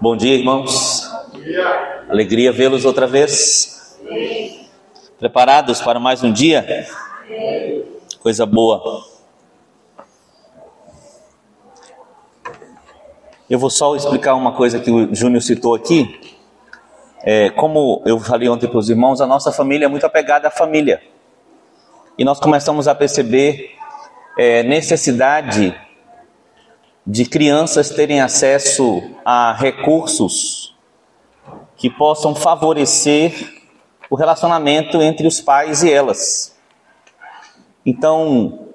Bom dia, irmãos. Alegria vê-los outra vez. Preparados para mais um dia? Coisa boa. Eu vou só explicar uma coisa que o Júnior citou aqui. É, como eu falei ontem para os irmãos, a nossa família é muito apegada à família. E nós começamos a perceber é, necessidade de crianças terem acesso a recursos que possam favorecer o relacionamento entre os pais e elas. Então,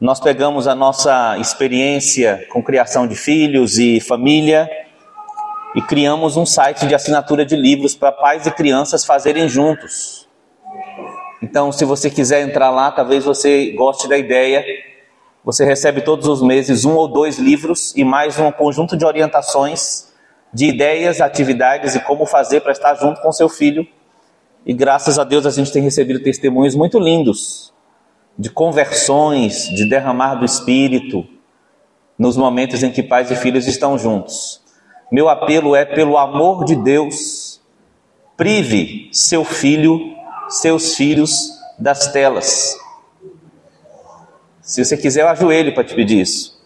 nós pegamos a nossa experiência com criação de filhos e família e criamos um site de assinatura de livros para pais e crianças fazerem juntos. Então, se você quiser entrar lá, talvez você goste da ideia você recebe todos os meses um ou dois livros e mais um conjunto de orientações, de ideias, atividades e como fazer para estar junto com seu filho. E graças a Deus a gente tem recebido testemunhos muito lindos de conversões, de derramar do Espírito nos momentos em que pais e filhos estão juntos. Meu apelo é, pelo amor de Deus, prive seu filho, seus filhos das telas. Se você quiser, eu ajoelho para te pedir isso.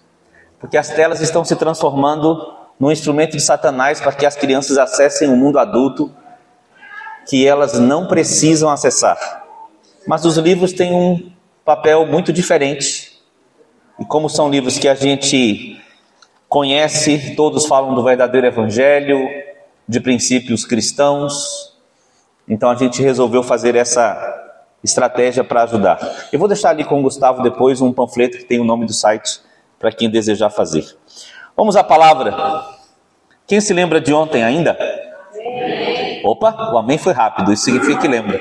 Porque as telas estão se transformando num instrumento de Satanás para que as crianças acessem o mundo adulto que elas não precisam acessar. Mas os livros têm um papel muito diferente. E como são livros que a gente conhece, todos falam do verdadeiro evangelho, de princípios cristãos. Então a gente resolveu fazer essa estratégia para ajudar. Eu vou deixar ali com o Gustavo depois um panfleto que tem o nome do site para quem desejar fazer. Vamos à palavra. Quem se lembra de ontem ainda? Opa, o amém foi rápido, isso significa que lembra.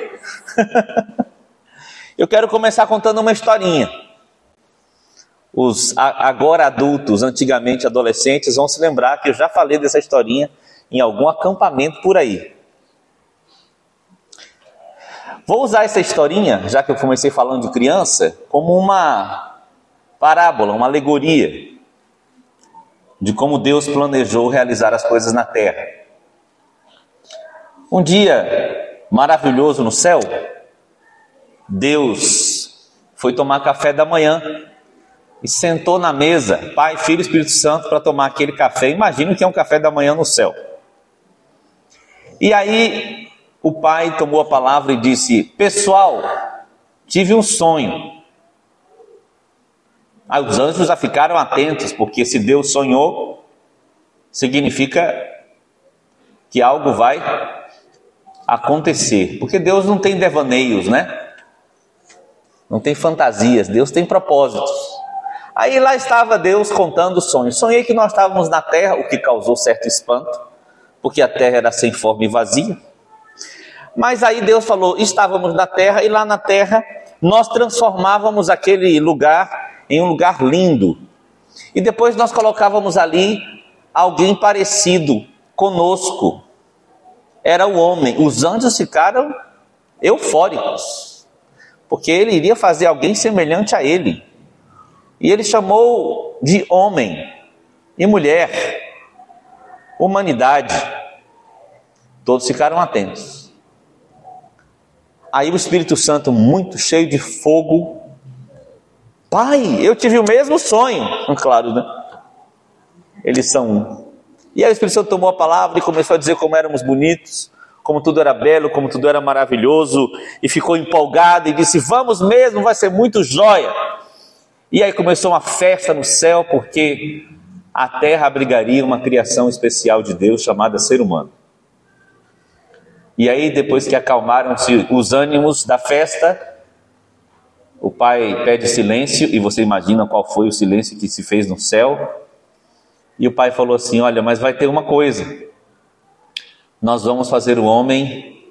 Eu quero começar contando uma historinha. Os agora adultos, antigamente adolescentes, vão se lembrar que eu já falei dessa historinha em algum acampamento por aí. Vou usar essa historinha, já que eu comecei falando de criança, como uma parábola, uma alegoria de como Deus planejou realizar as coisas na terra. Um dia maravilhoso no céu, Deus foi tomar café da manhã e sentou na mesa, Pai, Filho e Espírito Santo, para tomar aquele café. Imagina que é um café da manhã no céu. E aí o pai tomou a palavra e disse: Pessoal, tive um sonho. Aí os anjos já ficaram atentos, porque se Deus sonhou, significa que algo vai acontecer. Porque Deus não tem devaneios, né? Não tem fantasias, Deus tem propósitos. Aí lá estava Deus contando sonhos. Sonhei que nós estávamos na terra, o que causou certo espanto, porque a terra era sem forma e vazia. Mas aí Deus falou: estávamos na terra e lá na terra nós transformávamos aquele lugar em um lugar lindo. E depois nós colocávamos ali alguém parecido conosco. Era o homem. Os anjos ficaram eufóricos, porque ele iria fazer alguém semelhante a ele. E ele chamou de homem e mulher, humanidade. Todos ficaram atentos. Aí o Espírito Santo, muito cheio de fogo, Pai, eu tive o mesmo sonho. Claro, né? Eles são um. E aí o Espírito Santo tomou a palavra e começou a dizer como éramos bonitos, como tudo era belo, como tudo era maravilhoso, e ficou empolgado e disse: Vamos mesmo, vai ser muito jóia. E aí começou uma festa no céu, porque a terra abrigaria uma criação especial de Deus chamada ser humano. E aí, depois que acalmaram-se os ânimos da festa, o pai pede silêncio, e você imagina qual foi o silêncio que se fez no céu. E o pai falou assim: Olha, mas vai ter uma coisa. Nós vamos fazer o homem.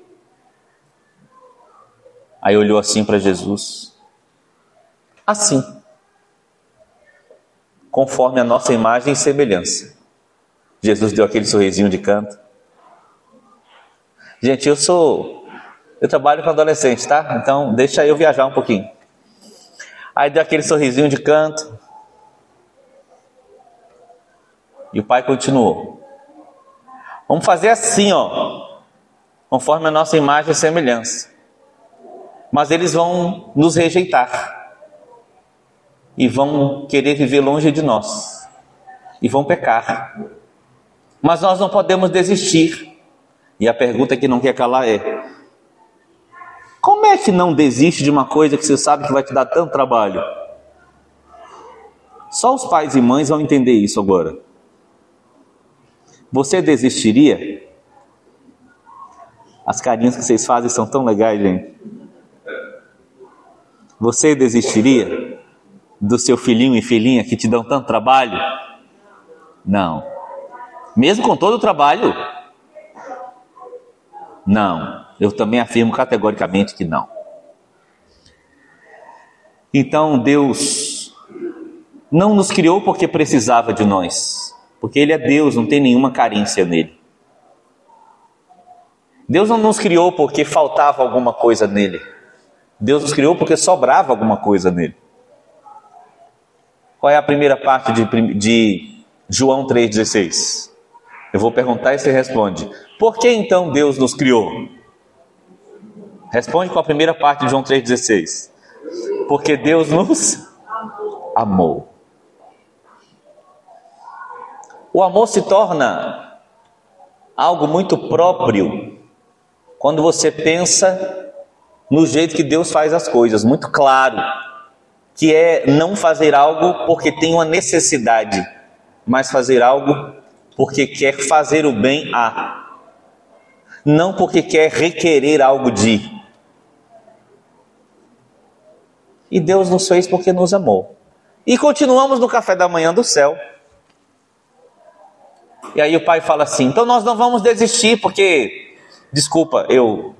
Aí olhou assim para Jesus. Assim. Conforme a nossa imagem e semelhança. Jesus deu aquele sorrisinho de canto. Gente, eu sou. Eu trabalho com adolescente, tá? Então deixa eu viajar um pouquinho. Aí deu aquele sorrisinho de canto. E o pai continuou. Vamos fazer assim, ó, conforme a nossa imagem e semelhança. Mas eles vão nos rejeitar e vão querer viver longe de nós e vão pecar. Mas nós não podemos desistir. E a pergunta que não quer calar é: como é que não desiste de uma coisa que você sabe que vai te dar tanto trabalho? Só os pais e mães vão entender isso agora. Você desistiria? As carinhas que vocês fazem são tão legais, gente. Você desistiria do seu filhinho e filhinha que te dão tanto trabalho? Não. Mesmo com todo o trabalho? Não. Eu também afirmo categoricamente que não. Então Deus não nos criou porque precisava de nós, porque Ele é Deus, não tem nenhuma carência nele. Deus não nos criou porque faltava alguma coisa nele. Deus nos criou porque sobrava alguma coisa nele. Qual é a primeira parte de, de João 3,16? Eu vou perguntar e você responde. Por que então Deus nos criou? Responde com a primeira parte de João 3,16. Porque Deus nos amou. O amor se torna algo muito próprio quando você pensa no jeito que Deus faz as coisas, muito claro, que é não fazer algo porque tem uma necessidade, mas fazer algo porque quer fazer o bem a, não porque quer requerer algo de. E Deus nos fez porque nos amou. E continuamos no café da manhã do céu. E aí o pai fala assim: então nós não vamos desistir, porque, desculpa eu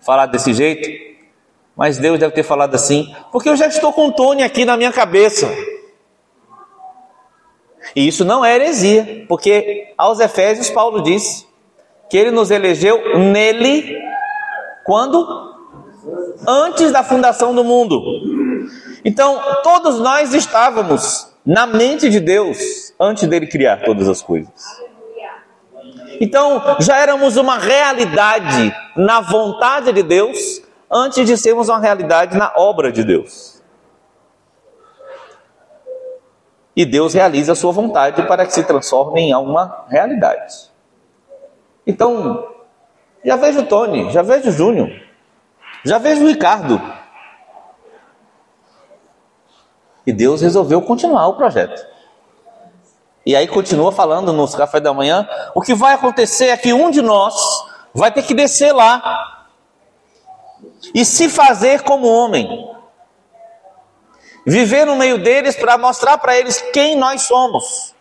falar desse jeito, mas Deus deve ter falado assim, porque eu já estou com o Tony aqui na minha cabeça. E isso não é heresia, porque aos Efésios Paulo disse que ele nos elegeu nele quando? Antes da fundação do mundo. Então, todos nós estávamos na mente de Deus antes dele criar todas as coisas. Então, já éramos uma realidade na vontade de Deus antes de sermos uma realidade na obra de Deus. E Deus realiza a sua vontade para que se transforme em uma realidade. Então, já vejo o Tony, já vejo o Júnior, já vejo o Ricardo, E Deus resolveu continuar o projeto. E aí continua falando nos café da manhã, o que vai acontecer é que um de nós vai ter que descer lá e se fazer como homem. Viver no meio deles para mostrar para eles quem nós somos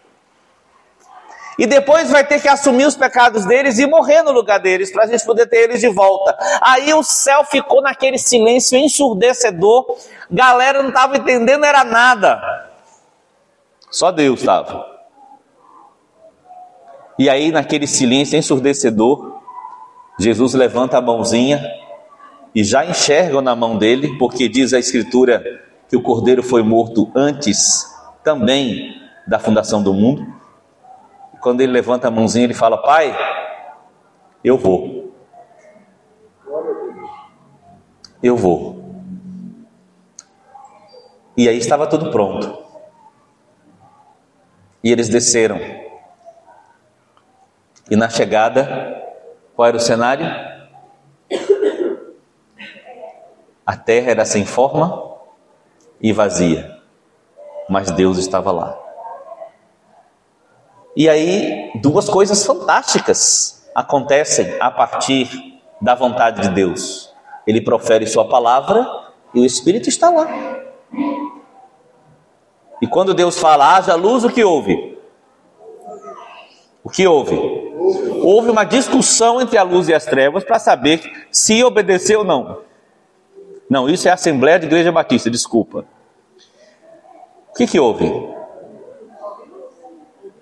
e depois vai ter que assumir os pecados deles e morrer no lugar deles, para a gente poder ter eles de volta. Aí o céu ficou naquele silêncio ensurdecedor, galera não estava entendendo, era nada, só Deus estava. E aí, naquele silêncio ensurdecedor, Jesus levanta a mãozinha e já enxergam na mão dele, porque diz a Escritura que o cordeiro foi morto antes também da fundação do mundo quando ele levanta a mãozinha, ele fala: Pai, eu vou. Eu vou. E aí estava tudo pronto. E eles desceram. E na chegada, qual era o cenário? A terra era sem forma e vazia, mas Deus estava lá. E aí, duas coisas fantásticas acontecem a partir da vontade de Deus. Ele profere Sua palavra e o Espírito está lá. E quando Deus fala, haja luz, o que houve? O que houve? Houve uma discussão entre a luz e as trevas para saber se obedeceu ou não. Não, isso é a Assembleia de Igreja Batista, desculpa. O que, que houve?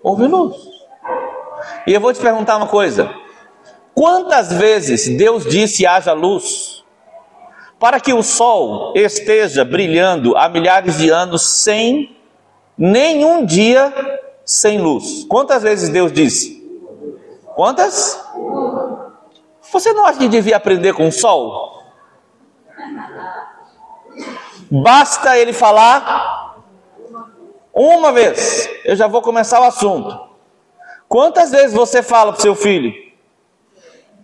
Houve luz. E eu vou te perguntar uma coisa: quantas vezes Deus disse haja luz? Para que o sol esteja brilhando há milhares de anos sem nenhum dia sem luz. Quantas vezes Deus disse? Quantas? Você não acha que devia aprender com o sol? Basta ele falar uma vez. Eu já vou começar o assunto. Quantas vezes você fala para seu filho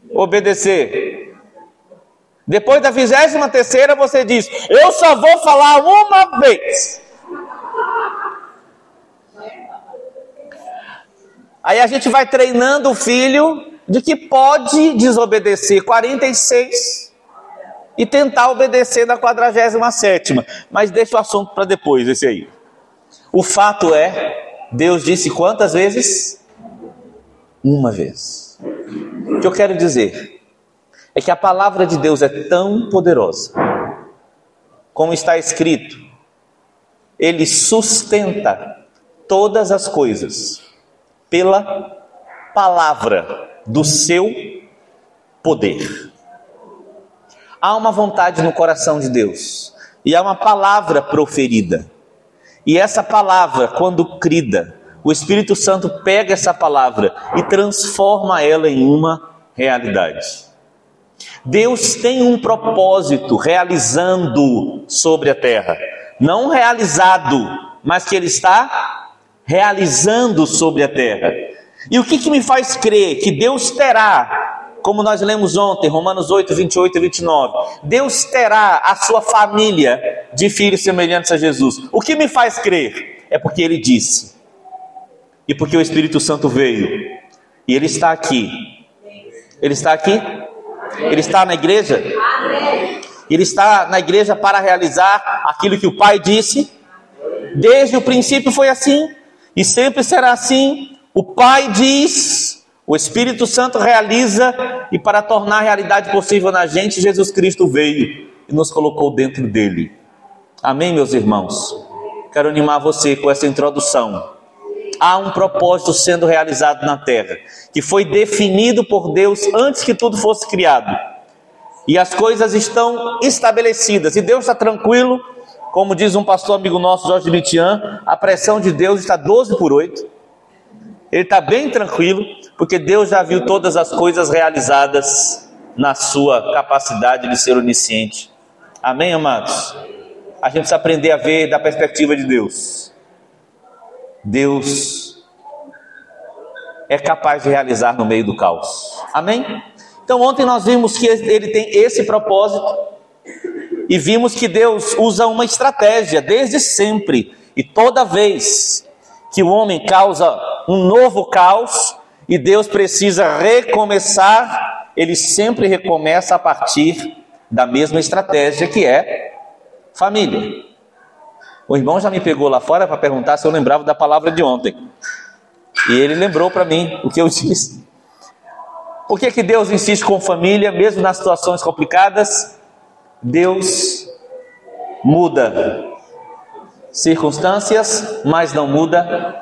obedecer? Depois da vigésima terceira você diz: Eu só vou falar uma vez. Aí a gente vai treinando o filho de que pode desobedecer 46 e tentar obedecer na 47. Mas deixa o assunto para depois, esse aí. O fato é, Deus disse quantas vezes? Uma vez. O que eu quero dizer é que a palavra de Deus é tão poderosa, como está escrito, ele sustenta todas as coisas pela palavra do seu poder. Há uma vontade no coração de Deus e há uma palavra proferida. E essa palavra, quando crida, o Espírito Santo pega essa palavra e transforma ela em uma realidade. Deus tem um propósito realizando sobre a terra, não realizado, mas que Ele está realizando sobre a terra. E o que, que me faz crer que Deus terá, como nós lemos ontem, Romanos 8, 28 e 29, Deus terá a sua família de filhos semelhantes a Jesus. O que me faz crer? É porque Ele disse, e porque o Espírito Santo veio, e Ele está aqui. Ele está aqui? Ele está na igreja? Ele está na igreja para realizar aquilo que o Pai disse? Desde o princípio foi assim. E sempre será assim. O Pai diz, o Espírito Santo realiza, e para tornar a realidade possível na gente, Jesus Cristo veio e nos colocou dentro dele. Amém, meus irmãos? Quero animar você com essa introdução. Há um propósito sendo realizado na terra, que foi definido por Deus antes que tudo fosse criado. E as coisas estão estabelecidas, e Deus está tranquilo como diz um pastor amigo nosso, Jorge Mitian, a pressão de Deus está 12 por 8. Ele está bem tranquilo, porque Deus já viu todas as coisas realizadas na sua capacidade de ser onisciente. Amém, amados? A gente precisa aprender a ver da perspectiva de Deus. Deus é capaz de realizar no meio do caos. Amém? Então, ontem nós vimos que ele tem esse propósito e vimos que Deus usa uma estratégia desde sempre. E toda vez que o homem causa um novo caos e Deus precisa recomeçar, ele sempre recomeça a partir da mesma estratégia que é família. O irmão já me pegou lá fora para perguntar se eu lembrava da palavra de ontem. E ele lembrou para mim o que eu disse. Por que, que Deus insiste com família, mesmo nas situações complicadas? Deus muda circunstâncias, mas não muda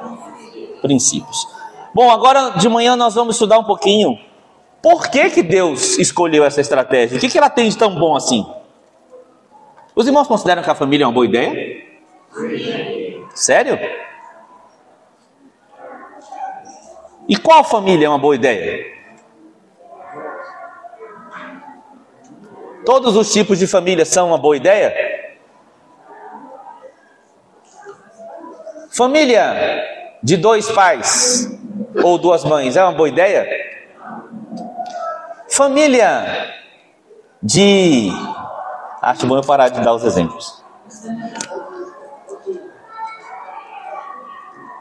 princípios. Bom, agora de manhã nós vamos estudar um pouquinho por que, que Deus escolheu essa estratégia. O que, que ela tem de tão bom assim? Os irmãos consideram que a família é uma boa ideia? Sério? E qual família é uma boa ideia? Todos os tipos de família são uma boa ideia? Família de dois pais ou duas mães é uma boa ideia? Família de. Acho bom eu parar de dar os exemplos.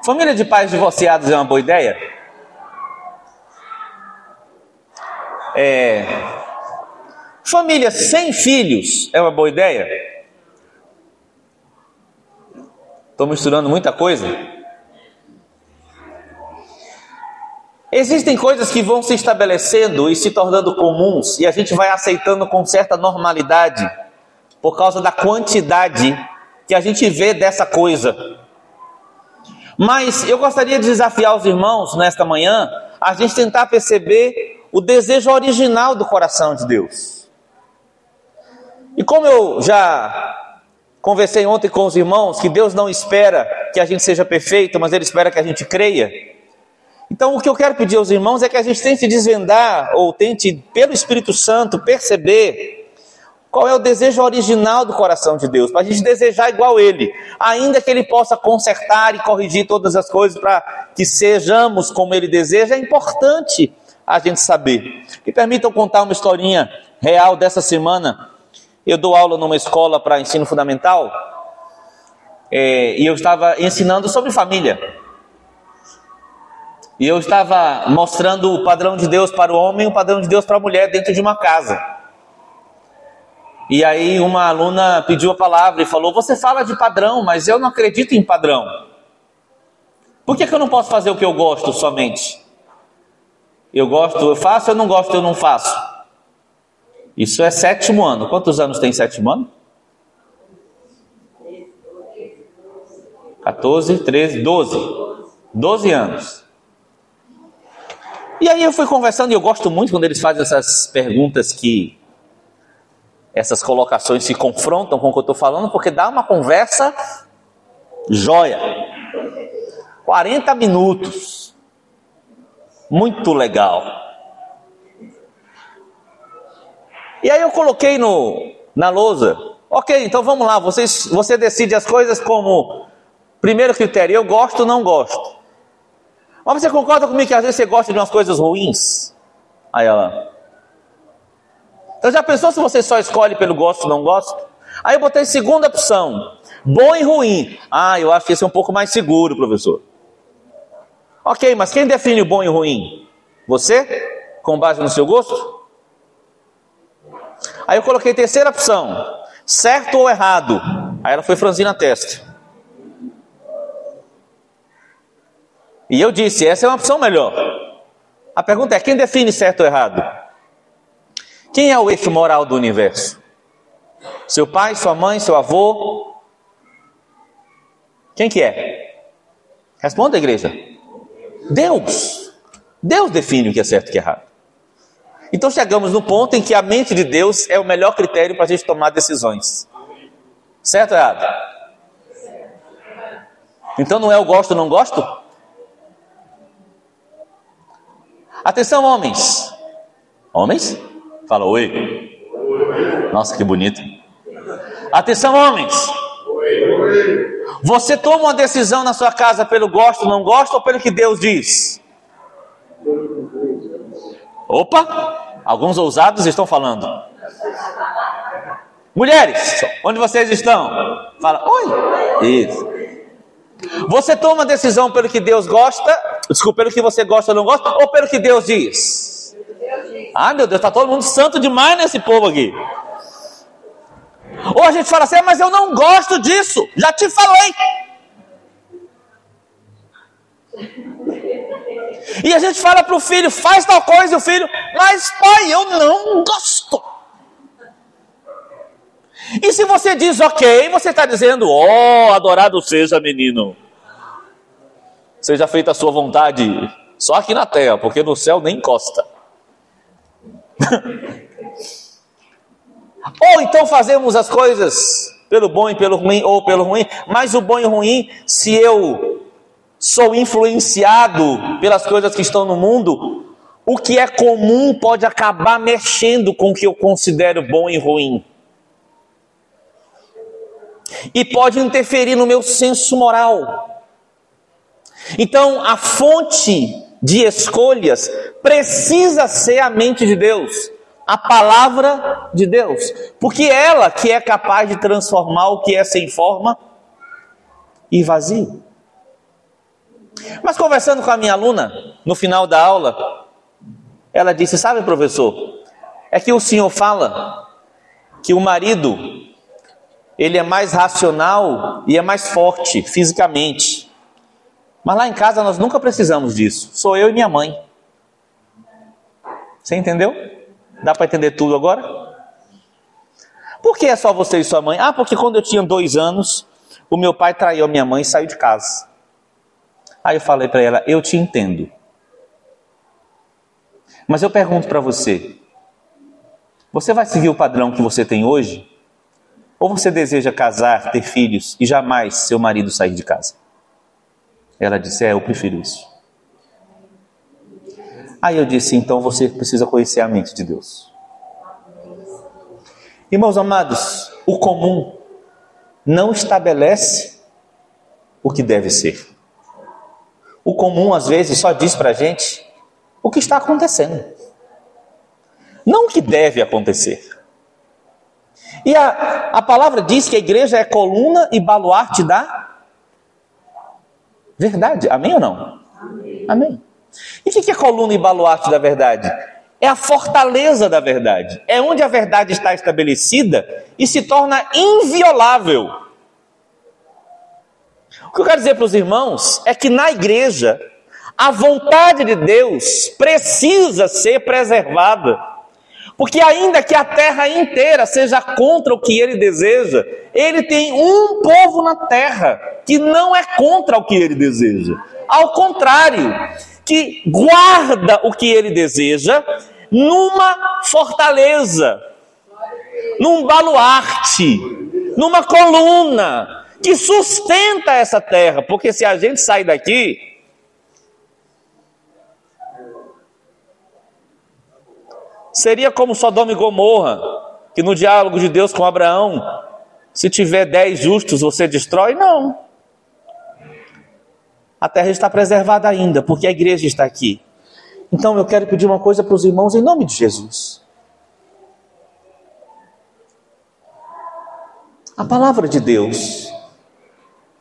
Família de pais divorciados é uma boa ideia? É, Família sem filhos é uma boa ideia? Estou misturando muita coisa? Existem coisas que vão se estabelecendo e se tornando comuns e a gente vai aceitando com certa normalidade por causa da quantidade que a gente vê dessa coisa. Mas eu gostaria de desafiar os irmãos nesta manhã a gente tentar perceber o desejo original do coração de Deus. E como eu já conversei ontem com os irmãos, que Deus não espera que a gente seja perfeito, mas Ele espera que a gente creia. Então, o que eu quero pedir aos irmãos é que a gente tente desvendar, ou tente, pelo Espírito Santo, perceber qual é o desejo original do coração de Deus, para a gente desejar igual Ele, ainda que Ele possa consertar e corrigir todas as coisas para que sejamos como Ele deseja, é importante a gente saber. Me permitam contar uma historinha real dessa semana. Eu dou aula numa escola para ensino fundamental é, e eu estava ensinando sobre família. E eu estava mostrando o padrão de Deus para o homem e o padrão de Deus para a mulher dentro de uma casa. E aí uma aluna pediu a palavra e falou: Você fala de padrão, mas eu não acredito em padrão. Por que, que eu não posso fazer o que eu gosto somente? Eu gosto, eu faço, eu não gosto, eu não faço. Isso é sétimo ano. Quantos anos tem sétimo ano? 14, 13, 12. 12 anos. E aí eu fui conversando, e eu gosto muito quando eles fazem essas perguntas que essas colocações se confrontam com o que eu estou falando, porque dá uma conversa joia. 40 minutos. Muito legal. E aí eu coloquei no, na lousa. Ok, então vamos lá. Você, você decide as coisas como primeiro critério. Eu gosto ou não gosto. Mas você concorda comigo que às vezes você gosta de umas coisas ruins? Aí ela. Então já pensou se você só escolhe pelo gosto ou não gosto? Aí eu botei segunda opção. Bom e ruim. Ah, eu acho que esse é um pouco mais seguro, professor. Ok, mas quem define o bom e o ruim? Você? Com base no seu gosto? Aí eu coloquei terceira opção. Certo ou errado? Aí ela foi franzindo a testa. E eu disse, essa é uma opção melhor. A pergunta é, quem define certo ou errado? Quem é o eixo moral do universo? Seu pai, sua mãe, seu avô? Quem que é? Responda, igreja. Deus. Deus define o que é certo e o que é errado. Então chegamos no ponto em que a mente de Deus é o melhor critério para a gente tomar decisões. Certo errado? Então não é o gosto não gosto? Atenção, homens. Homens? Fala oi. Nossa, que bonito. Atenção, homens. Você toma uma decisão na sua casa pelo gosto, não gosto ou pelo que Deus diz? Opa, alguns ousados estão falando. Mulheres, onde vocês estão? Fala, oi. Isso. Você toma decisão pelo que Deus gosta, desculpa, pelo que você gosta ou não gosta, ou pelo que Deus diz? Ah, meu Deus, está todo mundo santo demais nesse povo aqui. Ou a gente fala assim, ah, mas eu não gosto disso, já te falei. E a gente fala para o filho, faz tal coisa, e o filho, mas pai, eu não gosto. E se você diz ok, você está dizendo, ó, oh, adorado seja menino. Seja feita a sua vontade, só aqui na terra, porque no céu nem encosta. ou então fazemos as coisas pelo bom e pelo ruim, ou pelo ruim, mas o bom e o ruim, se eu sou influenciado pelas coisas que estão no mundo, o que é comum pode acabar mexendo com o que eu considero bom e ruim e pode interferir no meu senso moral. Então, a fonte de escolhas precisa ser a mente de Deus, a palavra de Deus, porque ela que é capaz de transformar o que é sem forma e vazio. Mas conversando com a minha aluna, no final da aula, ela disse: Sabe, professor, é que o senhor fala que o marido ele é mais racional e é mais forte fisicamente. Mas lá em casa nós nunca precisamos disso. Sou eu e minha mãe. Você entendeu? Dá para entender tudo agora? Por que é só você e sua mãe? Ah, porque quando eu tinha dois anos, o meu pai traiu minha mãe e saiu de casa. Aí eu falei para ela: Eu te entendo. Mas eu pergunto para você: Você vai seguir o padrão que você tem hoje? Ou você deseja casar, ter filhos e jamais seu marido sair de casa? Ela disse: É, eu prefiro isso. Aí eu disse: então você precisa conhecer a mente de Deus. Irmãos amados, o comum não estabelece o que deve ser. O comum, às vezes, só diz para a gente o que está acontecendo, não o que deve acontecer. E a, a palavra diz que a igreja é coluna e baluarte da verdade. Amém ou não? Amém. Amém. E o que é coluna e baluarte da verdade? É a fortaleza da verdade. É onde a verdade está estabelecida e se torna inviolável. O que eu quero dizer para os irmãos é que na igreja, a vontade de Deus precisa ser preservada. Porque, ainda que a terra inteira seja contra o que ele deseja, ele tem um povo na terra que não é contra o que ele deseja. Ao contrário, que guarda o que ele deseja numa fortaleza, num baluarte, numa coluna que sustenta essa terra, porque se a gente sair daqui, seria como Sodoma e Gomorra, que no diálogo de Deus com Abraão, se tiver dez justos, você destrói? Não a terra está preservada ainda, porque a igreja está aqui. Então eu quero pedir uma coisa para os irmãos em nome de Jesus. A palavra de Deus,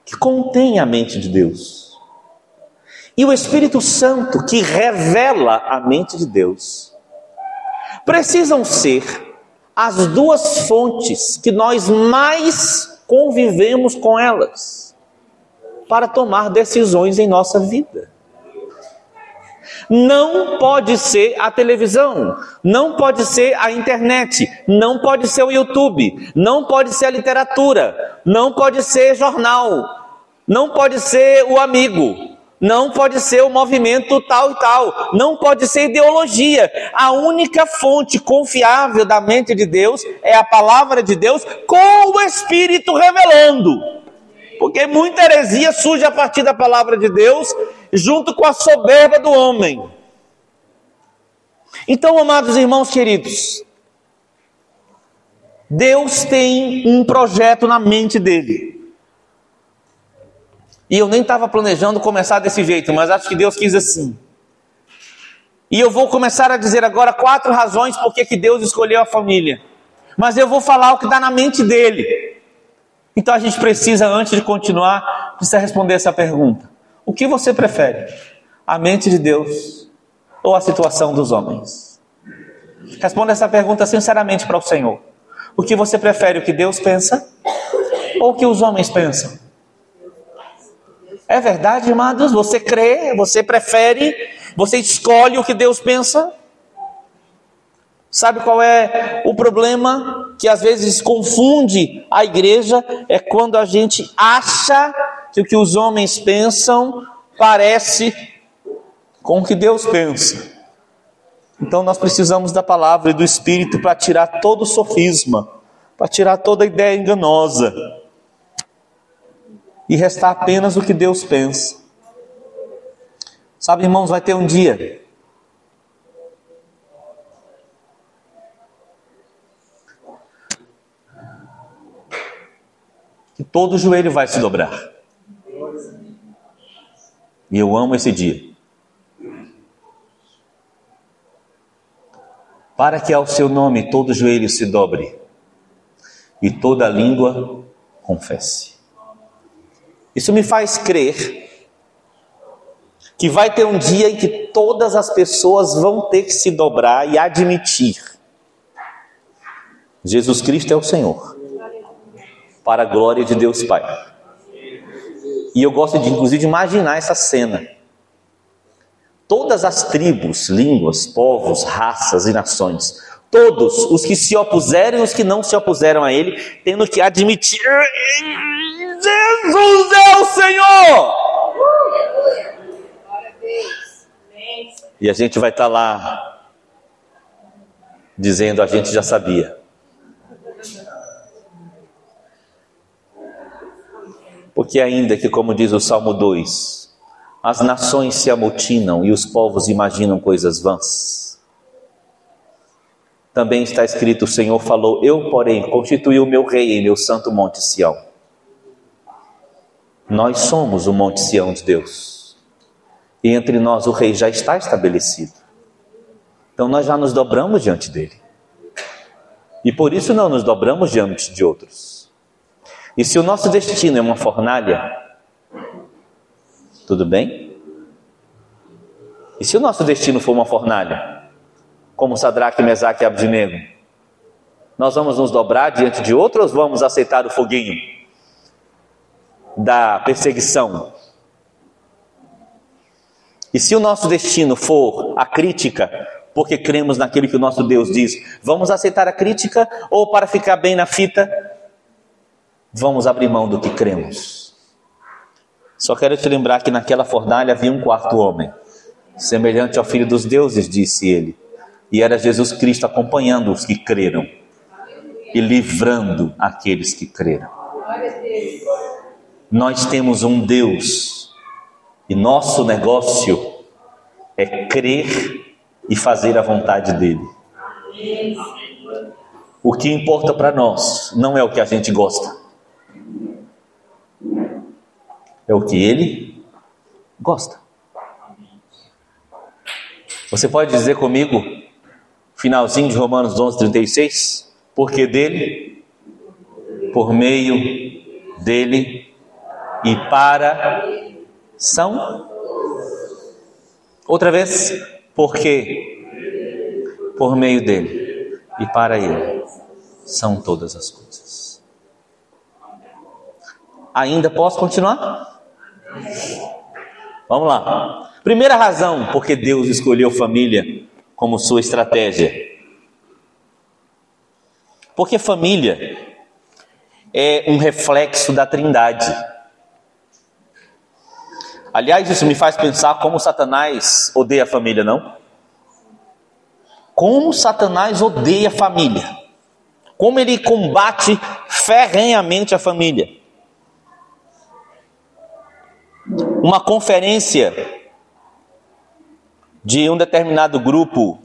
que contém a mente de Deus, e o Espírito Santo, que revela a mente de Deus, precisam ser as duas fontes que nós mais convivemos com elas para tomar decisões em nossa vida. Não pode ser a televisão, não pode ser a internet, não pode ser o YouTube, não pode ser a literatura, não pode ser jornal, não pode ser o amigo, não pode ser o movimento tal e tal, não pode ser ideologia. A única fonte confiável da mente de Deus é a palavra de Deus com o Espírito revelando. Porque muita heresia surge a partir da palavra de Deus, junto com a soberba do homem. Então, amados irmãos queridos, Deus tem um projeto na mente dele. E eu nem estava planejando começar desse jeito, mas acho que Deus quis assim. E eu vou começar a dizer agora quatro razões por que Deus escolheu a família. Mas eu vou falar o que está na mente dele. Então a gente precisa, antes de continuar, precisa responder essa pergunta: O que você prefere? A mente de Deus ou a situação dos homens? Responda essa pergunta sinceramente para o Senhor. O que você prefere, o que Deus pensa ou o que os homens pensam? É verdade, amados? Você crê, você prefere, você escolhe o que Deus pensa? Sabe qual é o problema que às vezes confunde a igreja? É quando a gente acha que o que os homens pensam parece com o que Deus pensa. Então nós precisamos da palavra e do Espírito para tirar todo o sofisma, para tirar toda a ideia enganosa e restar apenas o que Deus pensa. Sabe, irmãos, vai ter um dia que todo joelho vai se dobrar. E eu amo esse dia. Para que ao seu nome todo joelho se dobre e toda língua confesse. Isso me faz crer que vai ter um dia em que todas as pessoas vão ter que se dobrar e admitir: Jesus Cristo é o Senhor para a glória de Deus Pai. E eu gosto de, inclusive, de imaginar essa cena. Todas as tribos, línguas, povos, raças e nações, todos os que se opuseram e os que não se opuseram a Ele, tendo que admitir: Jesus é o Senhor! E a gente vai estar lá dizendo: a gente já sabia. Porque ainda que, como diz o Salmo 2, as nações se amotinam e os povos imaginam coisas vãs. Também está escrito: o Senhor falou, eu, porém, constituí o meu rei em meu santo monte Sião. Nós somos o monte Sião de Deus. E entre nós o rei já está estabelecido. Então nós já nos dobramos diante dele. E por isso não nos dobramos diante de outros. E se o nosso destino é uma fornalha, tudo bem? E se o nosso destino for uma fornalha, como Sadraque, Mesaque e Abdinego, nós vamos nos dobrar diante de outros ou vamos aceitar o foguinho da perseguição? E se o nosso destino for a crítica, porque cremos naquilo que o nosso Deus diz. Vamos aceitar a crítica ou para ficar bem na fita, vamos abrir mão do que cremos? Só quero te lembrar que naquela fornalha havia um quarto homem, semelhante ao filho dos deuses, disse ele, e era Jesus Cristo acompanhando os que creram e livrando aqueles que creram. Nós temos um Deus e nosso negócio é crer e fazer a vontade dele. O que importa para nós não é o que a gente gosta, é o que ele gosta. Você pode dizer comigo, finalzinho de Romanos 11, 36? Porque dele, por meio dele e para são. Outra vez, porque por meio dele e para ele são todas as coisas. Ainda posso continuar? Vamos lá. Primeira razão porque Deus escolheu família como sua estratégia. Porque família é um reflexo da Trindade. Aliás, isso me faz pensar como Satanás odeia a família, não? Como Satanás odeia a família. Como ele combate ferrenhamente a família. Uma conferência de um determinado grupo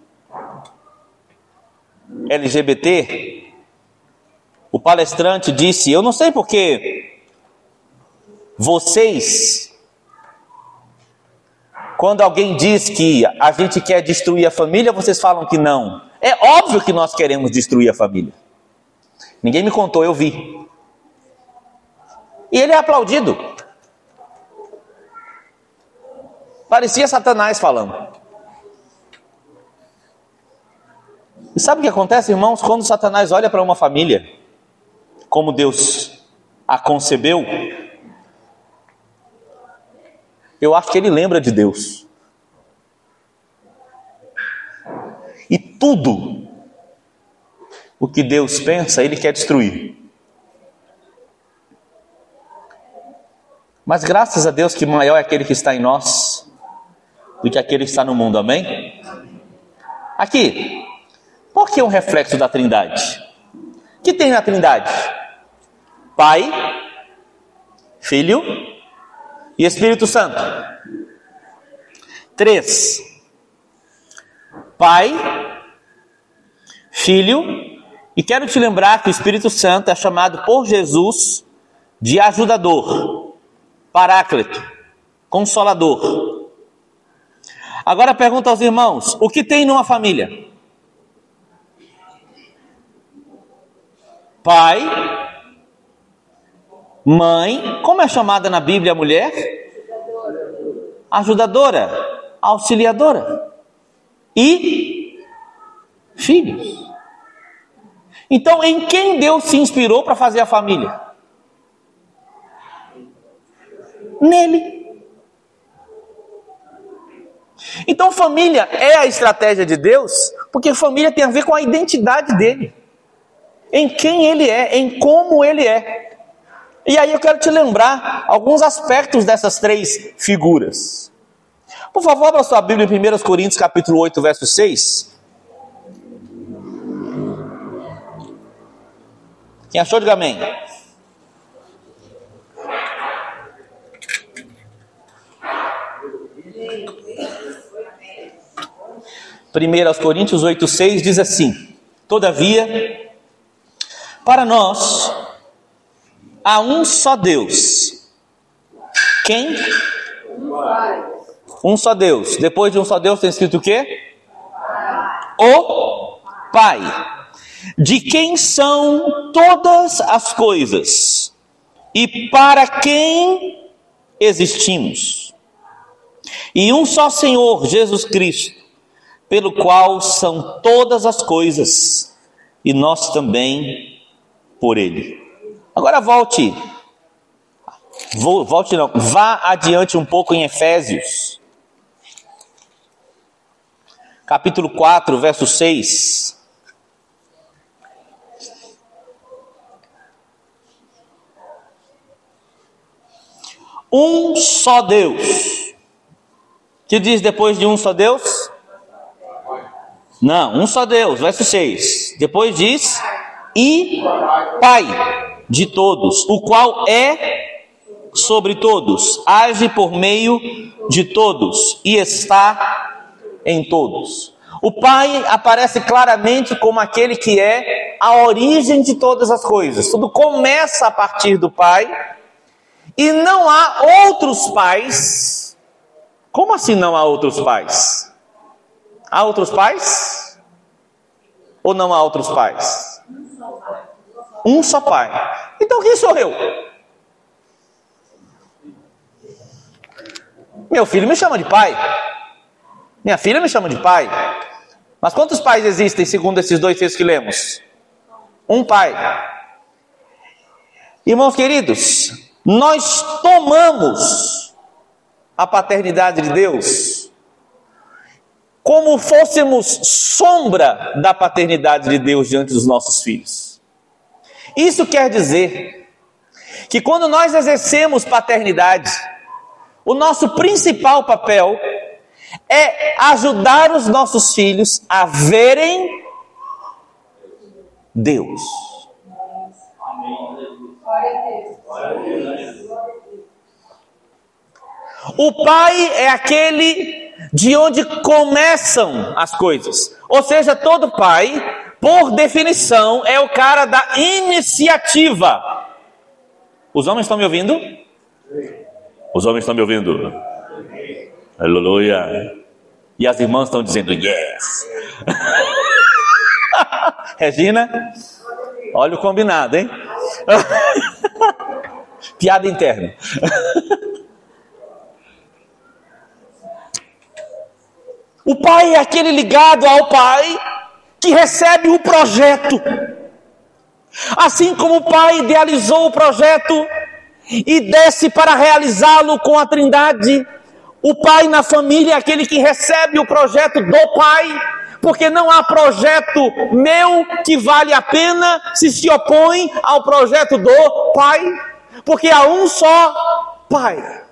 LGBT, o palestrante disse: Eu não sei porque vocês quando alguém diz que a gente quer destruir a família, vocês falam que não. É óbvio que nós queremos destruir a família. Ninguém me contou, eu vi. E ele é aplaudido. Parecia Satanás falando. E sabe o que acontece, irmãos? Quando Satanás olha para uma família, como Deus a concebeu, eu acho que ele lembra de Deus. E tudo o que Deus pensa, ele quer destruir. Mas graças a Deus que maior é aquele que está em nós do que aquele que está no mundo, amém? Aqui, por que é um reflexo da Trindade? O que tem na Trindade? Pai, Filho e Espírito Santo. Três. Pai, Filho, e quero te lembrar que o Espírito Santo é chamado por Jesus de ajudador, paráclito, consolador. Agora pergunta aos irmãos: o que tem numa família? Pai, Mãe, como é chamada na Bíblia a mulher? Ajudadora, auxiliadora. E filhos. Então, em quem Deus se inspirou para fazer a família? Nele. Então, família é a estratégia de Deus, porque família tem a ver com a identidade dele, em quem ele é, em como ele é. E aí eu quero te lembrar alguns aspectos dessas três figuras. Por favor, abra sua Bíblia em 1 Coríntios capítulo 8, verso 6. Quem achou, diga amém. Primeiro aos Coríntios 6 diz assim: Todavia, para nós há um só Deus. Quem? Um só Deus. Depois de um só Deus tem escrito o quê? O Pai. De quem são todas as coisas e para quem existimos. E um só Senhor, Jesus Cristo, pelo qual são todas as coisas e nós também por Ele. Agora volte, volte não, vá adiante um pouco em Efésios, capítulo 4, verso 6. Um só Deus. Que diz depois de um só Deus? Não, um só Deus, verso 6. Depois diz e Pai de todos, o qual é sobre todos, age por meio de todos e está em todos. O Pai aparece claramente como aquele que é a origem de todas as coisas. Tudo começa a partir do Pai e não há outros pais. Como assim não há outros pais? Há outros pais? Ou não há outros pais? Um só pai. Então quem sou eu? Meu filho me chama de pai. Minha filha me chama de pai. Mas quantos pais existem segundo esses dois textos que lemos? Um pai. Irmãos queridos, nós tomamos a paternidade de Deus como fôssemos sombra da paternidade de Deus diante dos nossos filhos. Isso quer dizer que quando nós exercemos paternidade, o nosso principal papel é ajudar os nossos filhos a verem Deus. O pai é aquele de onde começam as coisas. Ou seja, todo pai, por definição, é o cara da iniciativa. Os homens estão me ouvindo? Os homens estão me ouvindo? Aleluia. E as irmãs estão dizendo yes. Regina, olha o combinado, hein? Piada interna. o pai é aquele ligado ao pai que recebe o projeto. Assim como o pai idealizou o projeto e desce para realizá-lo com a Trindade, o pai na família é aquele que recebe o projeto do pai porque não há projeto meu que vale a pena se se opõe ao projeto do Pai, porque há um só Pai.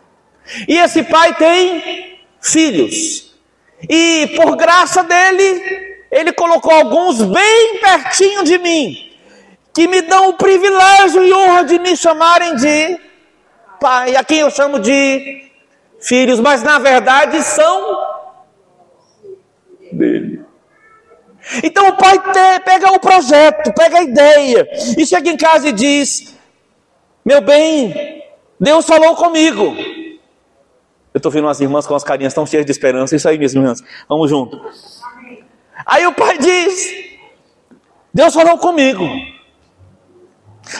E esse Pai tem filhos. E por graça dele, ele colocou alguns bem pertinho de mim, que me dão o privilégio e honra de me chamarem de Pai, a quem eu chamo de filhos, mas na verdade são dele. Então o pai te, pega o projeto, pega a ideia, e chega em casa e diz: Meu bem, Deus falou comigo. Eu estou vendo umas irmãs com as carinhas tão cheias de esperança, isso aí, minhas irmãs, vamos junto. Aí o pai diz: Deus falou comigo.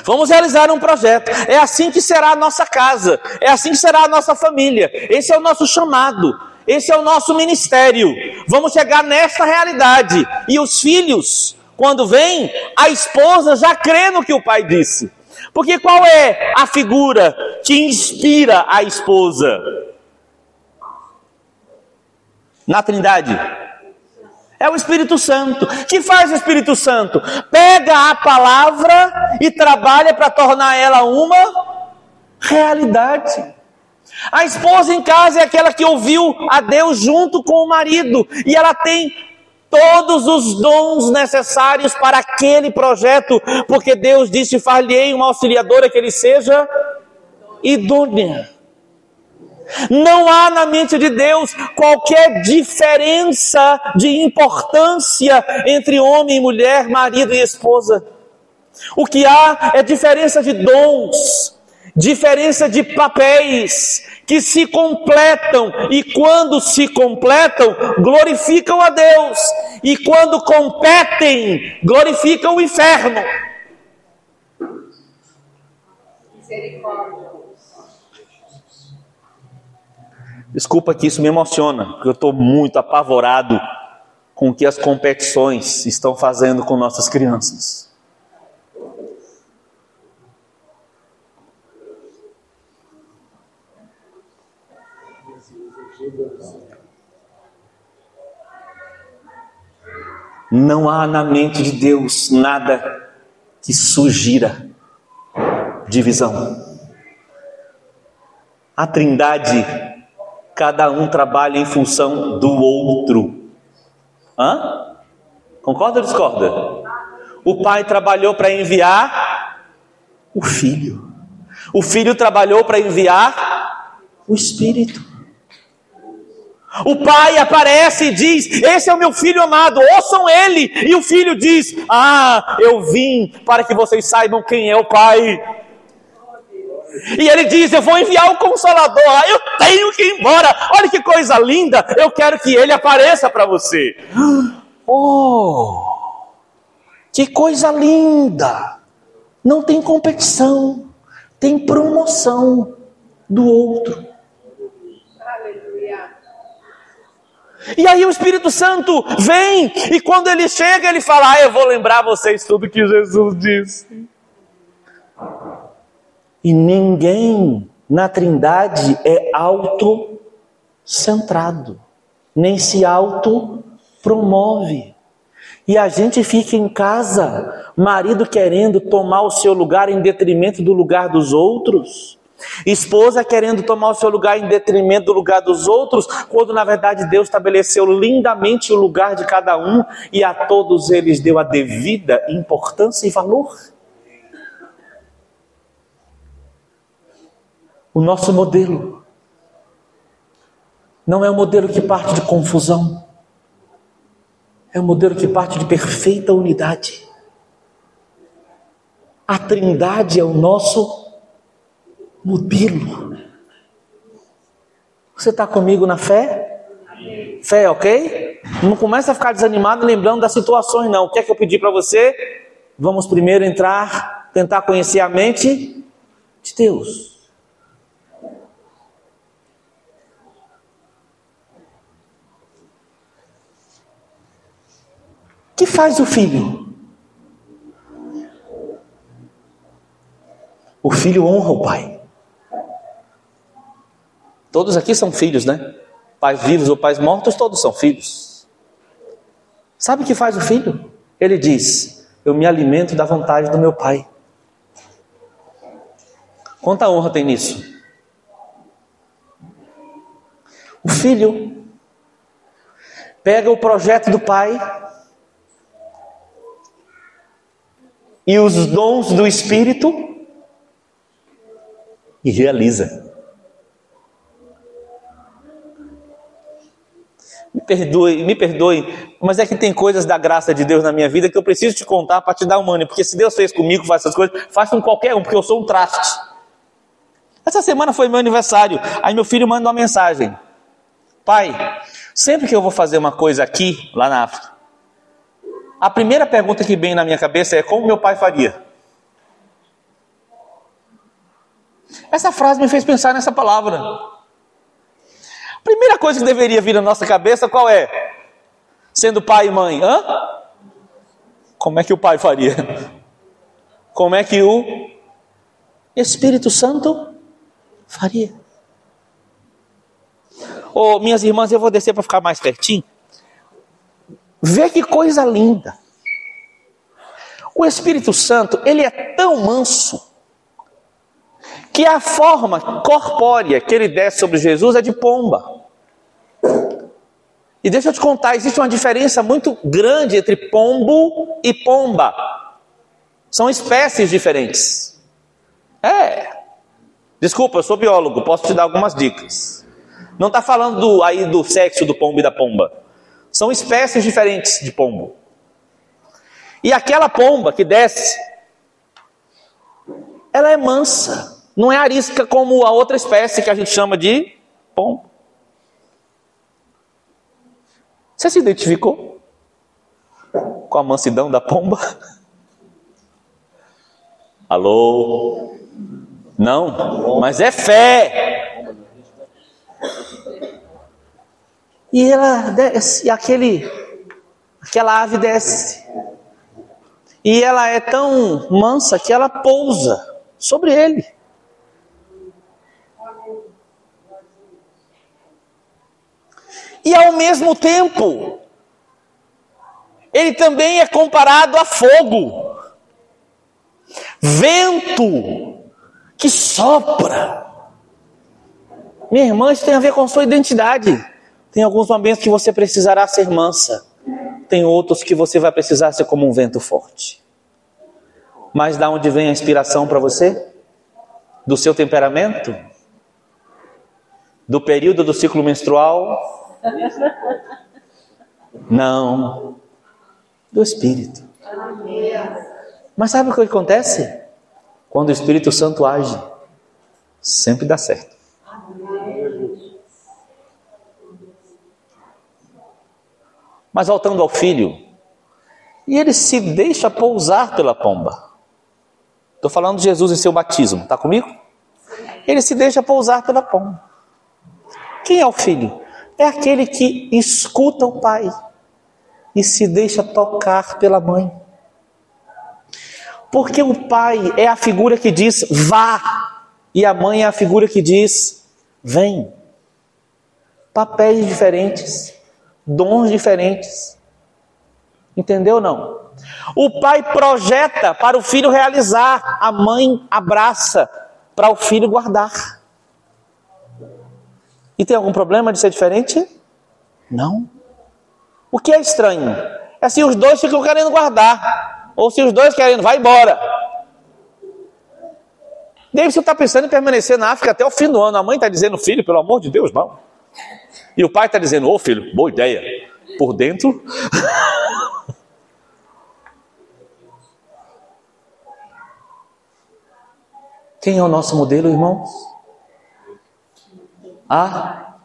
Vamos realizar um projeto. É assim que será a nossa casa. É assim que será a nossa família. Esse é o nosso chamado. Esse é o nosso ministério. Vamos chegar nessa realidade. E os filhos, quando vêm, a esposa já crê no que o pai disse. Porque qual é a figura que inspira a esposa? Na Trindade. É o Espírito Santo. que faz o Espírito Santo? Pega a palavra e trabalha para tornar ela uma realidade. A esposa em casa é aquela que ouviu a Deus junto com o marido e ela tem todos os dons necessários para aquele projeto, porque Deus disse: far uma auxiliadora que ele seja idônea. Não há na mente de Deus qualquer diferença de importância entre homem e mulher, marido e esposa. O que há é diferença de dons, diferença de papéis que se completam e quando se completam, glorificam a Deus, e quando competem, glorificam o inferno. Misericórdia. Desculpa que isso me emociona, porque eu estou muito apavorado com o que as competições estão fazendo com nossas crianças. Não há na mente de Deus nada que sugira divisão. A Trindade cada um trabalha em função do outro. Hã? Concorda ou discorda? O pai trabalhou para enviar o filho. O filho trabalhou para enviar o espírito. O pai aparece e diz: Esse é o meu filho amado, ouçam ele. E o filho diz: Ah, eu vim para que vocês saibam quem é o pai. E ele diz: Eu vou enviar o consolador. Ah, eu tenho que ir embora. Olha que coisa linda. Eu quero que ele apareça para você. Oh, que coisa linda. Não tem competição, tem promoção do outro. E aí o Espírito Santo vem, e quando ele chega, ele fala: ah, Eu vou lembrar vocês tudo que Jesus disse. E ninguém na Trindade é autocentrado, nem se autopromove. E a gente fica em casa, marido querendo tomar o seu lugar em detrimento do lugar dos outros, esposa querendo tomar o seu lugar em detrimento do lugar dos outros, quando na verdade Deus estabeleceu lindamente o lugar de cada um e a todos eles deu a devida importância e valor. O nosso modelo não é um modelo que parte de confusão, é um modelo que parte de perfeita unidade. A Trindade é o nosso modelo. Você está comigo na fé? Fé, ok? Não começa a ficar desanimado lembrando das situações, não. O que é que eu pedi para você? Vamos primeiro entrar, tentar conhecer a mente de Deus. Que faz o filho? O filho honra o pai. Todos aqui são filhos, né? Pais vivos ou pais mortos, todos são filhos. Sabe o que faz o filho? Ele diz: Eu me alimento da vontade do meu pai. Quanta honra tem nisso? O filho pega o projeto do pai e os dons do Espírito e realiza. Me perdoe, me perdoe, mas é que tem coisas da graça de Deus na minha vida que eu preciso te contar para te dar um ânimo, porque se Deus fez comigo, faz essas coisas, faz com qualquer um, porque eu sou um traste. Essa semana foi meu aniversário, aí meu filho manda uma mensagem: Pai, sempre que eu vou fazer uma coisa aqui, lá na África, a primeira pergunta que vem na minha cabeça é: como meu pai faria? Essa frase me fez pensar nessa palavra. A primeira coisa que deveria vir na nossa cabeça qual é? Sendo pai e mãe, hã? Como é que o pai faria? Como é que o Espírito Santo faria? Oh, minhas irmãs, eu vou descer para ficar mais pertinho. Vê que coisa linda. O Espírito Santo, ele é tão manso que a forma corpórea que ele desce sobre Jesus é de pomba. E deixa eu te contar, existe uma diferença muito grande entre pombo e pomba. São espécies diferentes. É. Desculpa, eu sou biólogo, posso te dar algumas dicas. Não está falando do, aí do sexo do pombo e da pomba. São espécies diferentes de pombo. E aquela pomba que desce, ela é mansa, não é arisca como a outra espécie que a gente chama de pombo. Você se identificou com a mansidão da pomba? Alô? Não, mas é fé. E ela desce, e aquele, aquela ave desce. E ela é tão mansa que ela pousa sobre ele. E ao mesmo tempo, ele também é comparado a fogo, vento que sopra. Minha irmã, isso tem a ver com a sua identidade. Tem alguns momentos que você precisará ser mansa, tem outros que você vai precisar ser como um vento forte. Mas da onde vem a inspiração para você? Do seu temperamento? Do período do ciclo menstrual? Não. Do Espírito. Mas sabe o que acontece? Quando o Espírito Santo age, sempre dá certo. Mas voltando ao filho, e ele se deixa pousar pela pomba. Estou falando de Jesus em seu batismo, está comigo? Ele se deixa pousar pela pomba. Quem é o filho? é aquele que escuta o pai e se deixa tocar pela mãe. Porque o pai é a figura que diz vá, e a mãe é a figura que diz vem. Papéis diferentes, dons diferentes. Entendeu não? O pai projeta para o filho realizar, a mãe abraça para o filho guardar. E tem algum problema de ser diferente? Não. O que é estranho? É se os dois ficam querendo guardar. Ou se os dois querendo, vai embora. Davidson está pensando em permanecer na África até o fim do ano. A mãe está dizendo, filho, pelo amor de Deus, não. E o pai está dizendo, ô oh, filho, boa ideia. Por dentro. Quem é o nosso modelo, irmãos? a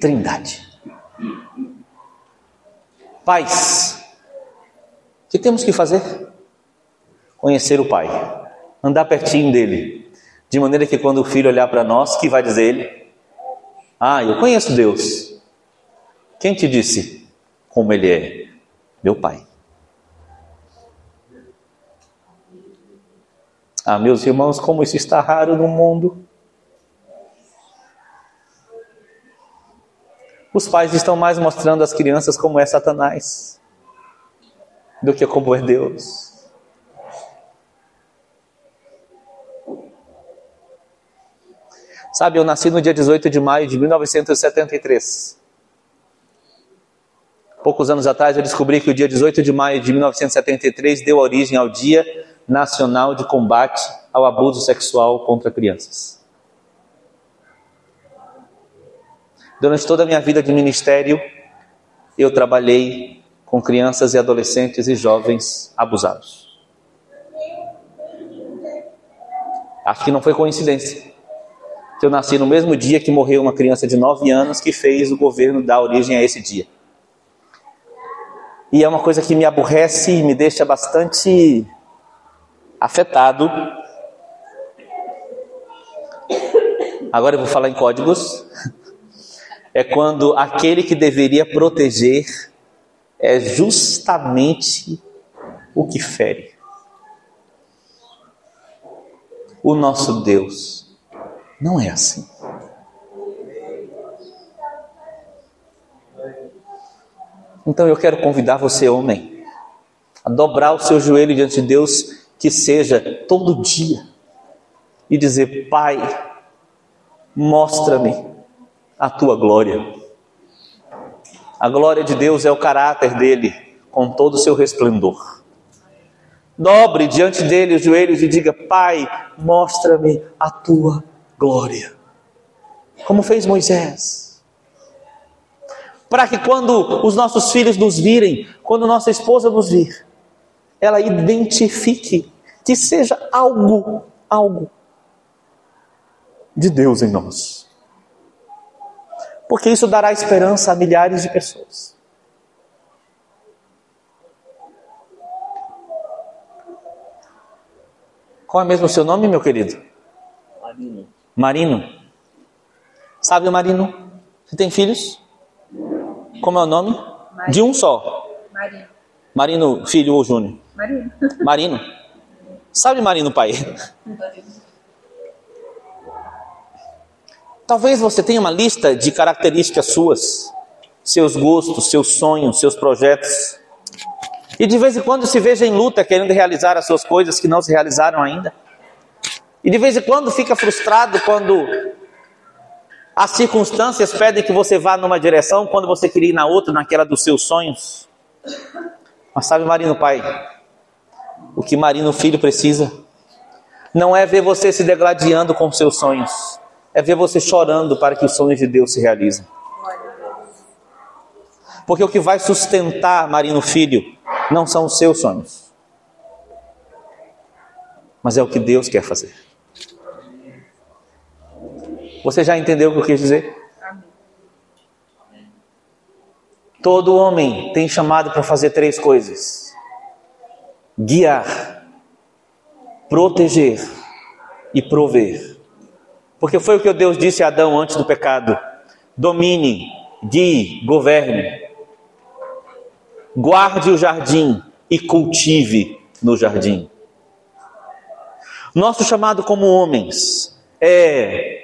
Trindade. Pais, o que temos que fazer? Conhecer o Pai, andar pertinho dele, de maneira que quando o filho olhar para nós, que vai dizer ele? Ah, eu conheço Deus. Quem te disse como ele é? Meu Pai. Ah, meus irmãos, como isso está raro no mundo. Os pais estão mais mostrando às crianças como é Satanás do que como é Deus. Sabe, eu nasci no dia 18 de maio de 1973. Poucos anos atrás eu descobri que o dia 18 de maio de 1973 deu origem ao Dia Nacional de Combate ao Abuso Sexual contra Crianças. Durante toda a minha vida de ministério, eu trabalhei com crianças e adolescentes e jovens abusados. Acho que não foi coincidência. Eu nasci no mesmo dia que morreu uma criança de 9 anos que fez o governo dar origem a esse dia. E é uma coisa que me aborrece e me deixa bastante afetado. Agora eu vou falar em códigos é quando aquele que deveria proteger é justamente o que fere. O nosso Deus não é assim. Então eu quero convidar você, homem, a dobrar o seu joelho diante de Deus, que seja todo dia, e dizer: Pai, mostra-me a tua glória. A glória de Deus é o caráter dele, com todo o seu resplendor. Dobre diante dele os joelhos e diga: Pai, mostra-me a tua glória, como fez Moisés. Para que quando os nossos filhos nos virem, quando nossa esposa nos vir, ela identifique que seja algo, algo de Deus em nós. Porque isso dará esperança a milhares de pessoas. Qual é mesmo o seu nome, meu querido? Marino. Marino. Sabe o Marino? Você tem filhos? Como é o nome? Marino. De um só. Marino. Marino, filho ou Júnior? Marino. Marino. Sabe Marino pai? Talvez você tenha uma lista de características suas, seus gostos, seus sonhos, seus projetos. E de vez em quando se veja em luta querendo realizar as suas coisas que não se realizaram ainda. E de vez em quando fica frustrado quando as circunstâncias pedem que você vá numa direção quando você queria ir na outra, naquela dos seus sonhos. Mas sabe, Marino Pai, o que Marino Filho precisa não é ver você se degladiando com seus sonhos, é ver você chorando para que os sonhos de Deus se realizem. Porque o que vai sustentar Marino Filho não são os seus sonhos, mas é o que Deus quer fazer. Você já entendeu o que eu quis dizer? Todo homem tem chamado para fazer três coisas: guiar, proteger e prover. Porque foi o que Deus disse a Adão antes do pecado: domine, guie, governe guarde o jardim e cultive no jardim. Nosso chamado como homens é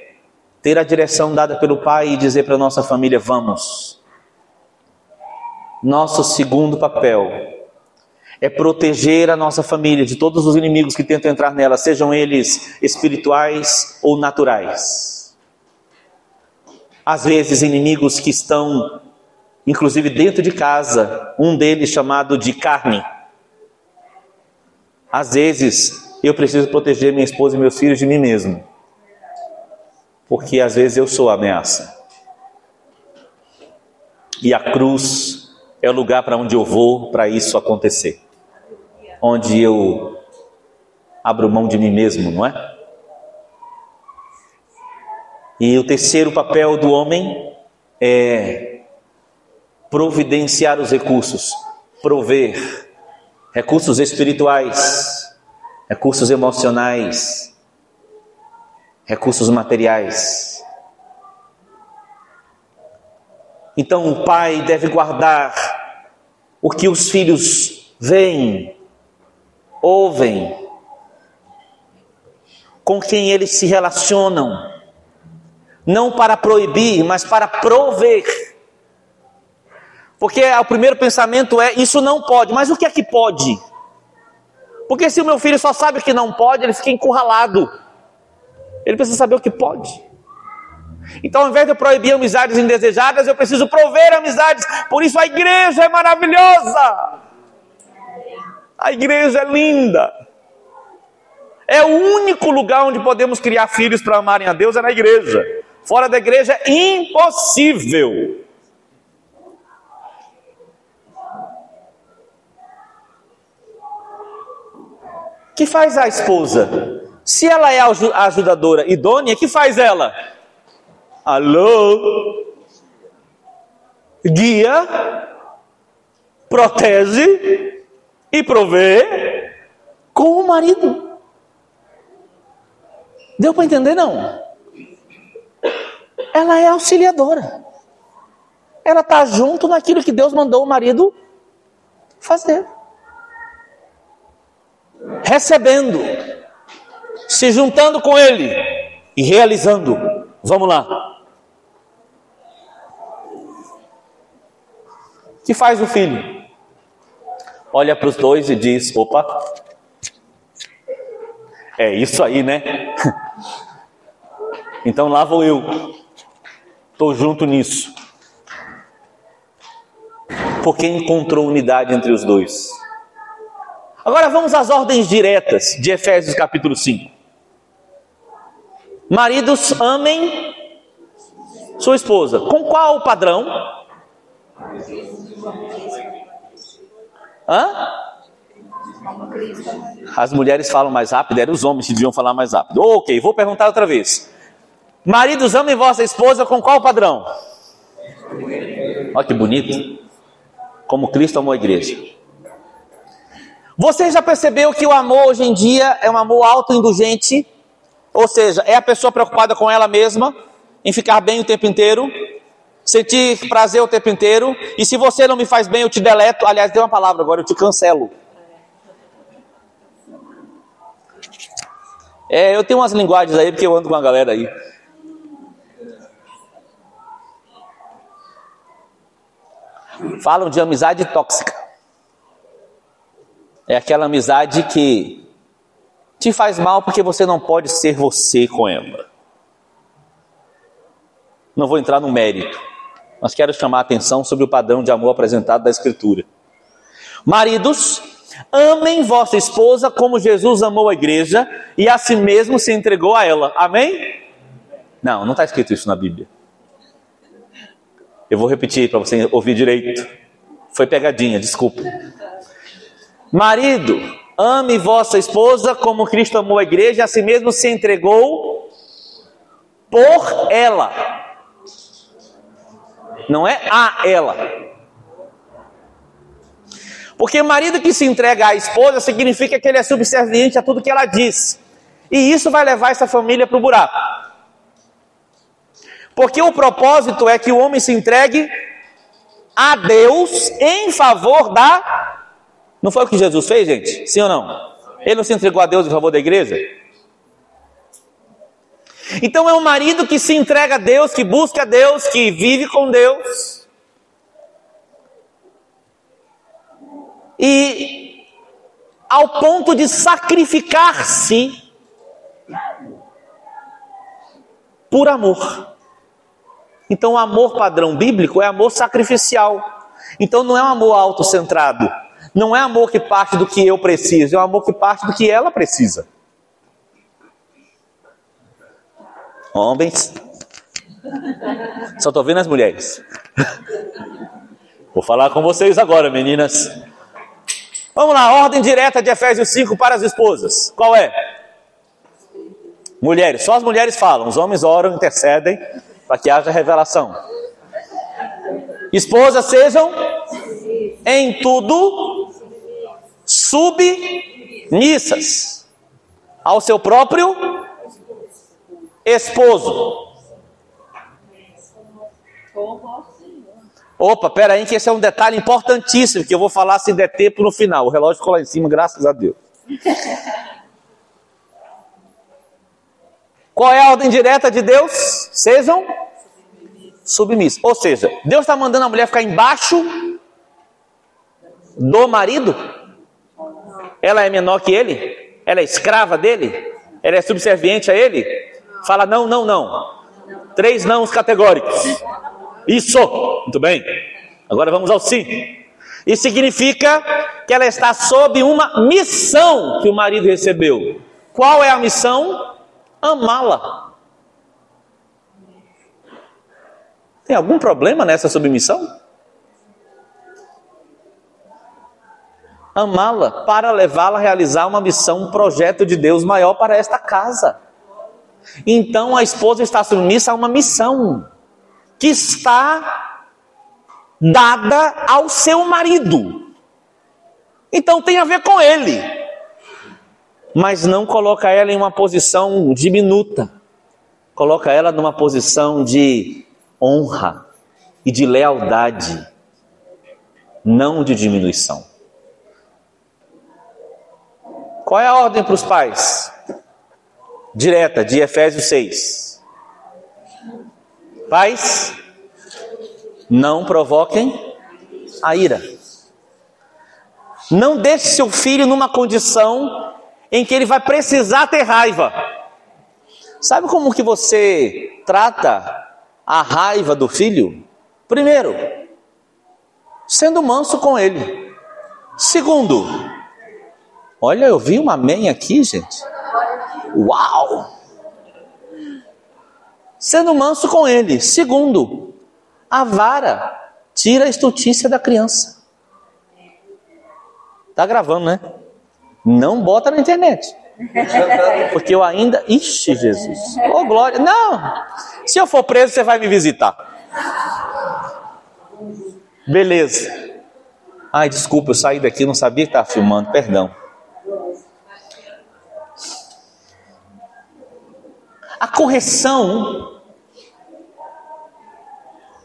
ter a direção dada pelo Pai e dizer para nossa família: vamos. Nosso segundo papel é proteger a nossa família de todos os inimigos que tentam entrar nela, sejam eles espirituais ou naturais. Às vezes, inimigos que estão inclusive dentro de casa, um deles chamado de carne. Às vezes, eu preciso proteger minha esposa e meus filhos de mim mesmo, porque às vezes eu sou ameaça. E a cruz é o lugar para onde eu vou para isso acontecer, onde eu abro mão de mim mesmo, não é? E o terceiro papel do homem é providenciar os recursos, prover recursos espirituais, recursos emocionais, recursos materiais. Então o pai deve guardar o que os filhos veem, ouvem, com quem eles se relacionam, não para proibir, mas para prover. Porque o primeiro pensamento é: isso não pode, mas o que é que pode? Porque se o meu filho só sabe que não pode, ele fica encurralado. Ele precisa saber o que pode. Então, ao invés de eu proibir amizades indesejadas, eu preciso prover amizades. Por isso a igreja é maravilhosa. A igreja é linda. É o único lugar onde podemos criar filhos para amarem a Deus é na igreja. Fora da igreja é impossível. que faz a esposa? Se ela é a ajudadora idônea, que faz ela? Alô? Guia, protege e provê com o marido. Deu para entender não? Ela é auxiliadora. Ela está junto naquilo que Deus mandou o marido fazer recebendo, se juntando com Ele e realizando. Vamos lá. O que faz o filho? Olha para os dois e diz: opa, é isso aí, né? Então lá vou eu, estou junto nisso. Porque encontrou unidade entre os dois. Agora vamos às ordens diretas de Efésios capítulo 5. Maridos, amem sua esposa. Com qual padrão? Hã? As mulheres falam mais rápido, eram os homens que deviam falar mais rápido. Ok, vou perguntar outra vez. Maridos, amem vossa esposa com qual padrão? Olha que bonito. Como Cristo amou a igreja. Você já percebeu que o amor hoje em dia é um amor autoindulgente? Ou seja, é a pessoa preocupada com ela mesma, em ficar bem o tempo inteiro, sentir prazer o tempo inteiro, e se você não me faz bem, eu te deleto. Aliás, tem uma palavra agora, eu te cancelo. É, eu tenho umas linguagens aí, porque eu ando com a galera aí. Falam de amizade tóxica. É aquela amizade que te faz mal porque você não pode ser você com ela. Não vou entrar no mérito, mas quero chamar a atenção sobre o padrão de amor apresentado da Escritura. Maridos, amem vossa esposa como Jesus amou a igreja e a si mesmo se entregou a ela. Amém? Não, não está escrito isso na Bíblia. Eu vou repetir para você ouvir direito. Foi pegadinha, desculpa. Marido, ame vossa esposa como Cristo amou a igreja, a si mesmo se entregou por ela. Não é a ela. Porque marido que se entrega à esposa significa que ele é subserviente a tudo que ela diz. E isso vai levar essa família para o buraco. Porque o propósito é que o homem se entregue a Deus em favor da não foi o que Jesus fez, gente? Sim ou não? Ele não se entregou a Deus em favor da igreja? Então é um marido que se entrega a Deus, que busca a Deus, que vive com Deus. E ao ponto de sacrificar-se por amor. Então o amor padrão bíblico é amor sacrificial. Então não é um amor autocentrado não é amor que parte do que eu preciso, é um amor que parte do que ela precisa. Homens, só estou vendo as mulheres. Vou falar com vocês agora, meninas. Vamos lá, ordem direta de Efésios 5 para as esposas. Qual é? Mulheres, só as mulheres falam, os homens oram, intercedem para que haja revelação. Esposas sejam em tudo submissas ao seu próprio esposo. Opa, pera aí que esse é um detalhe importantíssimo que eu vou falar sem der tempo no final. O relógio ficou lá em cima, graças a Deus. Qual é a ordem direta de Deus? Sejam submissos. Ou seja, Deus está mandando a mulher ficar embaixo do marido? Ela é menor que ele? Ela é escrava dele? Ela é subserviente a ele? Fala não, não, não. Três nãos categóricos. Isso! Muito bem. Agora vamos ao sim. Isso significa que ela está sob uma missão que o marido recebeu. Qual é a missão? Amá-la. Tem algum problema nessa submissão? Amá-la, para levá-la a realizar uma missão, um projeto de Deus maior para esta casa. Então a esposa está submissa a uma missão que está dada ao seu marido. Então tem a ver com ele. Mas não coloca ela em uma posição diminuta. Coloca ela numa posição de honra e de lealdade, não de diminuição. Qual é a ordem para os pais? Direta, de Efésios 6. Pais, não provoquem a ira. Não deixe seu filho numa condição em que ele vai precisar ter raiva. Sabe como que você trata a raiva do filho? Primeiro, sendo manso com ele. Segundo, Olha, eu vi uma amém aqui, gente. Uau! sendo manso com ele. Segundo, a vara tira a estutícia da criança. Tá gravando, né? Não bota na internet. Porque eu ainda. Ixi, Jesus. Ô, oh, glória. Não! Se eu for preso, você vai me visitar. Beleza. Ai, desculpa, eu saí daqui, não sabia que estava filmando, perdão. A correção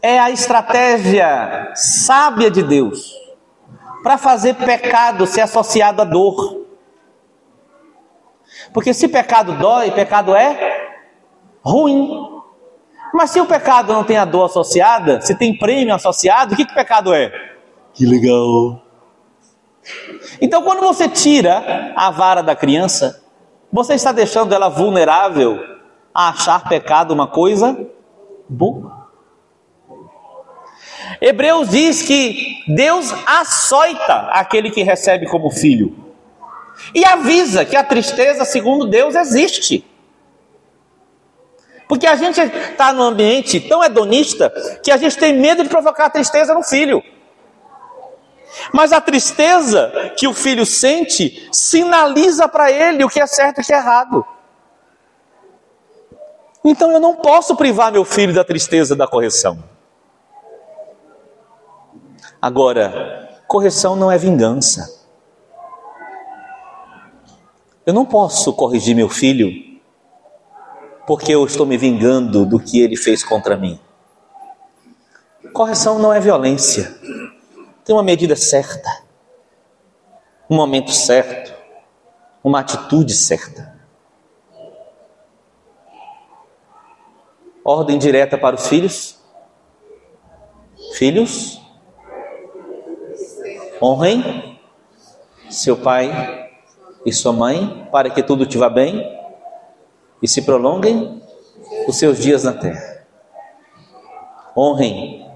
é a estratégia sábia de Deus para fazer pecado ser associado à dor. Porque se pecado dói, pecado é ruim. Mas se o pecado não tem a dor associada, se tem prêmio associado, o que, que pecado é? Que legal. Então, quando você tira a vara da criança, você está deixando ela vulnerável a achar pecado uma coisa boa. Hebreus diz que Deus açoita aquele que recebe como filho e avisa que a tristeza, segundo Deus, existe. Porque a gente está num ambiente tão hedonista que a gente tem medo de provocar tristeza no filho. Mas a tristeza que o filho sente sinaliza para ele o que é certo e o que é errado. Então eu não posso privar meu filho da tristeza da correção. Agora, correção não é vingança. Eu não posso corrigir meu filho porque eu estou me vingando do que ele fez contra mim. Correção não é violência. Tem uma medida certa, um momento certo, uma atitude certa. Ordem direta para os filhos. Filhos, honrem seu pai e sua mãe para que tudo te vá bem e se prolonguem os seus dias na terra. Honrem,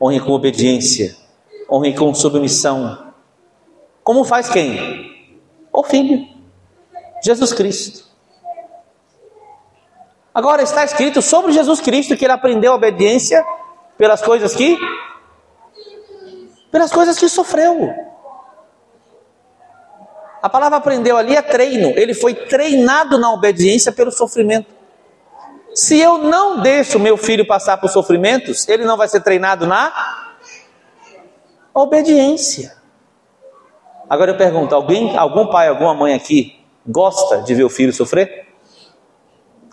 honrem com obediência, honrem com submissão. Como faz quem? O Filho, Jesus Cristo. Agora está escrito sobre Jesus Cristo que ele aprendeu a obediência pelas coisas que pelas coisas que sofreu. A palavra aprendeu ali é treino. Ele foi treinado na obediência pelo sofrimento. Se eu não deixo meu filho passar por sofrimentos, ele não vai ser treinado na obediência. Agora eu pergunto: alguém, algum pai, alguma mãe aqui gosta de ver o filho sofrer?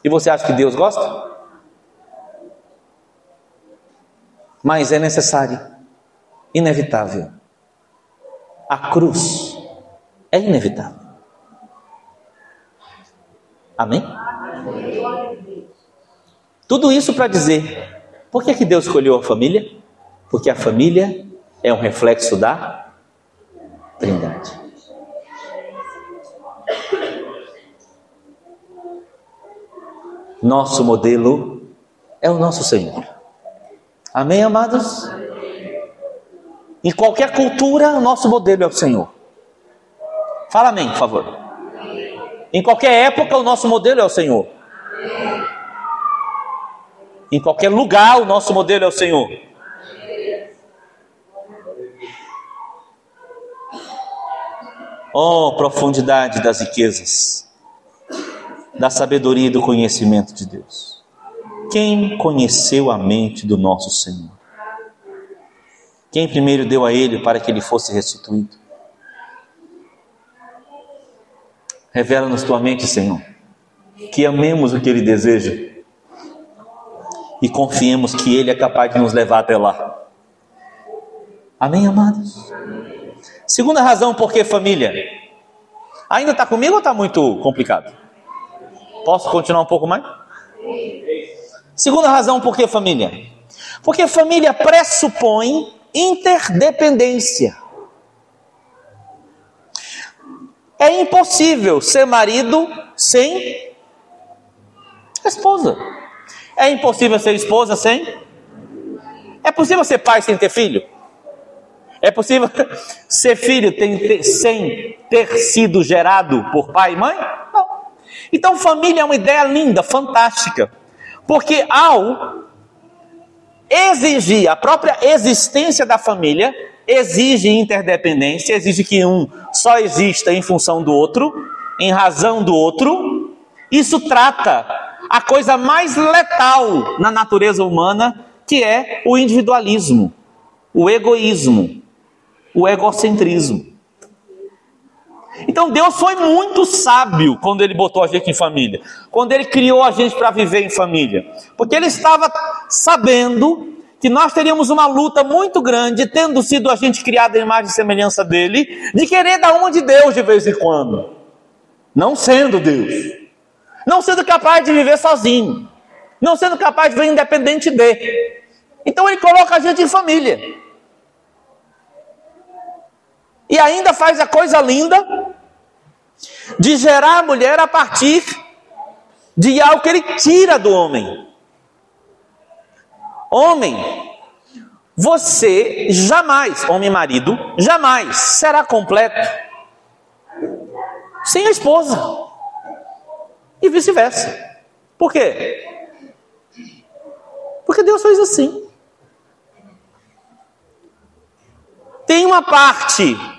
E você acha que Deus gosta? Mas é necessário, inevitável. A cruz é inevitável. Amém? Tudo isso para dizer, por que, que Deus escolheu a família? Porque a família é um reflexo da Trindade. Nosso modelo é o nosso Senhor. Amém, amados? Em qualquer cultura, o nosso modelo é o Senhor. Fala amém, por favor. Em qualquer época, o nosso modelo é o Senhor. Em qualquer lugar, o nosso modelo é o Senhor. Oh, profundidade das riquezas, da sabedoria e do conhecimento de Deus. Quem conheceu a mente do nosso Senhor? Quem primeiro deu a ele para que ele fosse restituído? Revela-nos tua mente, Senhor, que amemos o que Ele deseja e confiemos que Ele é capaz de nos levar até lá. Amém, amados? Segunda razão por que família. Ainda está comigo ou está muito complicado? Posso continuar um pouco mais? Segunda razão por que família. Porque família pressupõe interdependência. É impossível ser marido sem esposa. É impossível ser esposa sem. É possível ser pai sem ter filho? É possível ser filho sem ter sido gerado por pai e mãe? Então, família é uma ideia linda, fantástica. Porque ao exigir a própria existência da família, exige interdependência, exige que um só exista em função do outro, em razão do outro. Isso trata a coisa mais letal na natureza humana, que é o individualismo, o egoísmo, o egocentrismo. Então Deus foi muito sábio quando ele botou a gente em família, quando ele criou a gente para viver em família, porque ele estava sabendo que nós teríamos uma luta muito grande, tendo sido a gente criado em imagem e semelhança dele, de querer dar uma de Deus de vez em quando, não sendo Deus, não sendo capaz de viver sozinho, não sendo capaz de viver independente de. Então ele coloca a gente em família. E ainda faz a coisa linda de gerar a mulher a partir de algo que ele tira do homem. Homem, você jamais, homem marido, jamais será completo sem a esposa. E vice-versa. Por quê? Porque Deus fez assim. Tem uma parte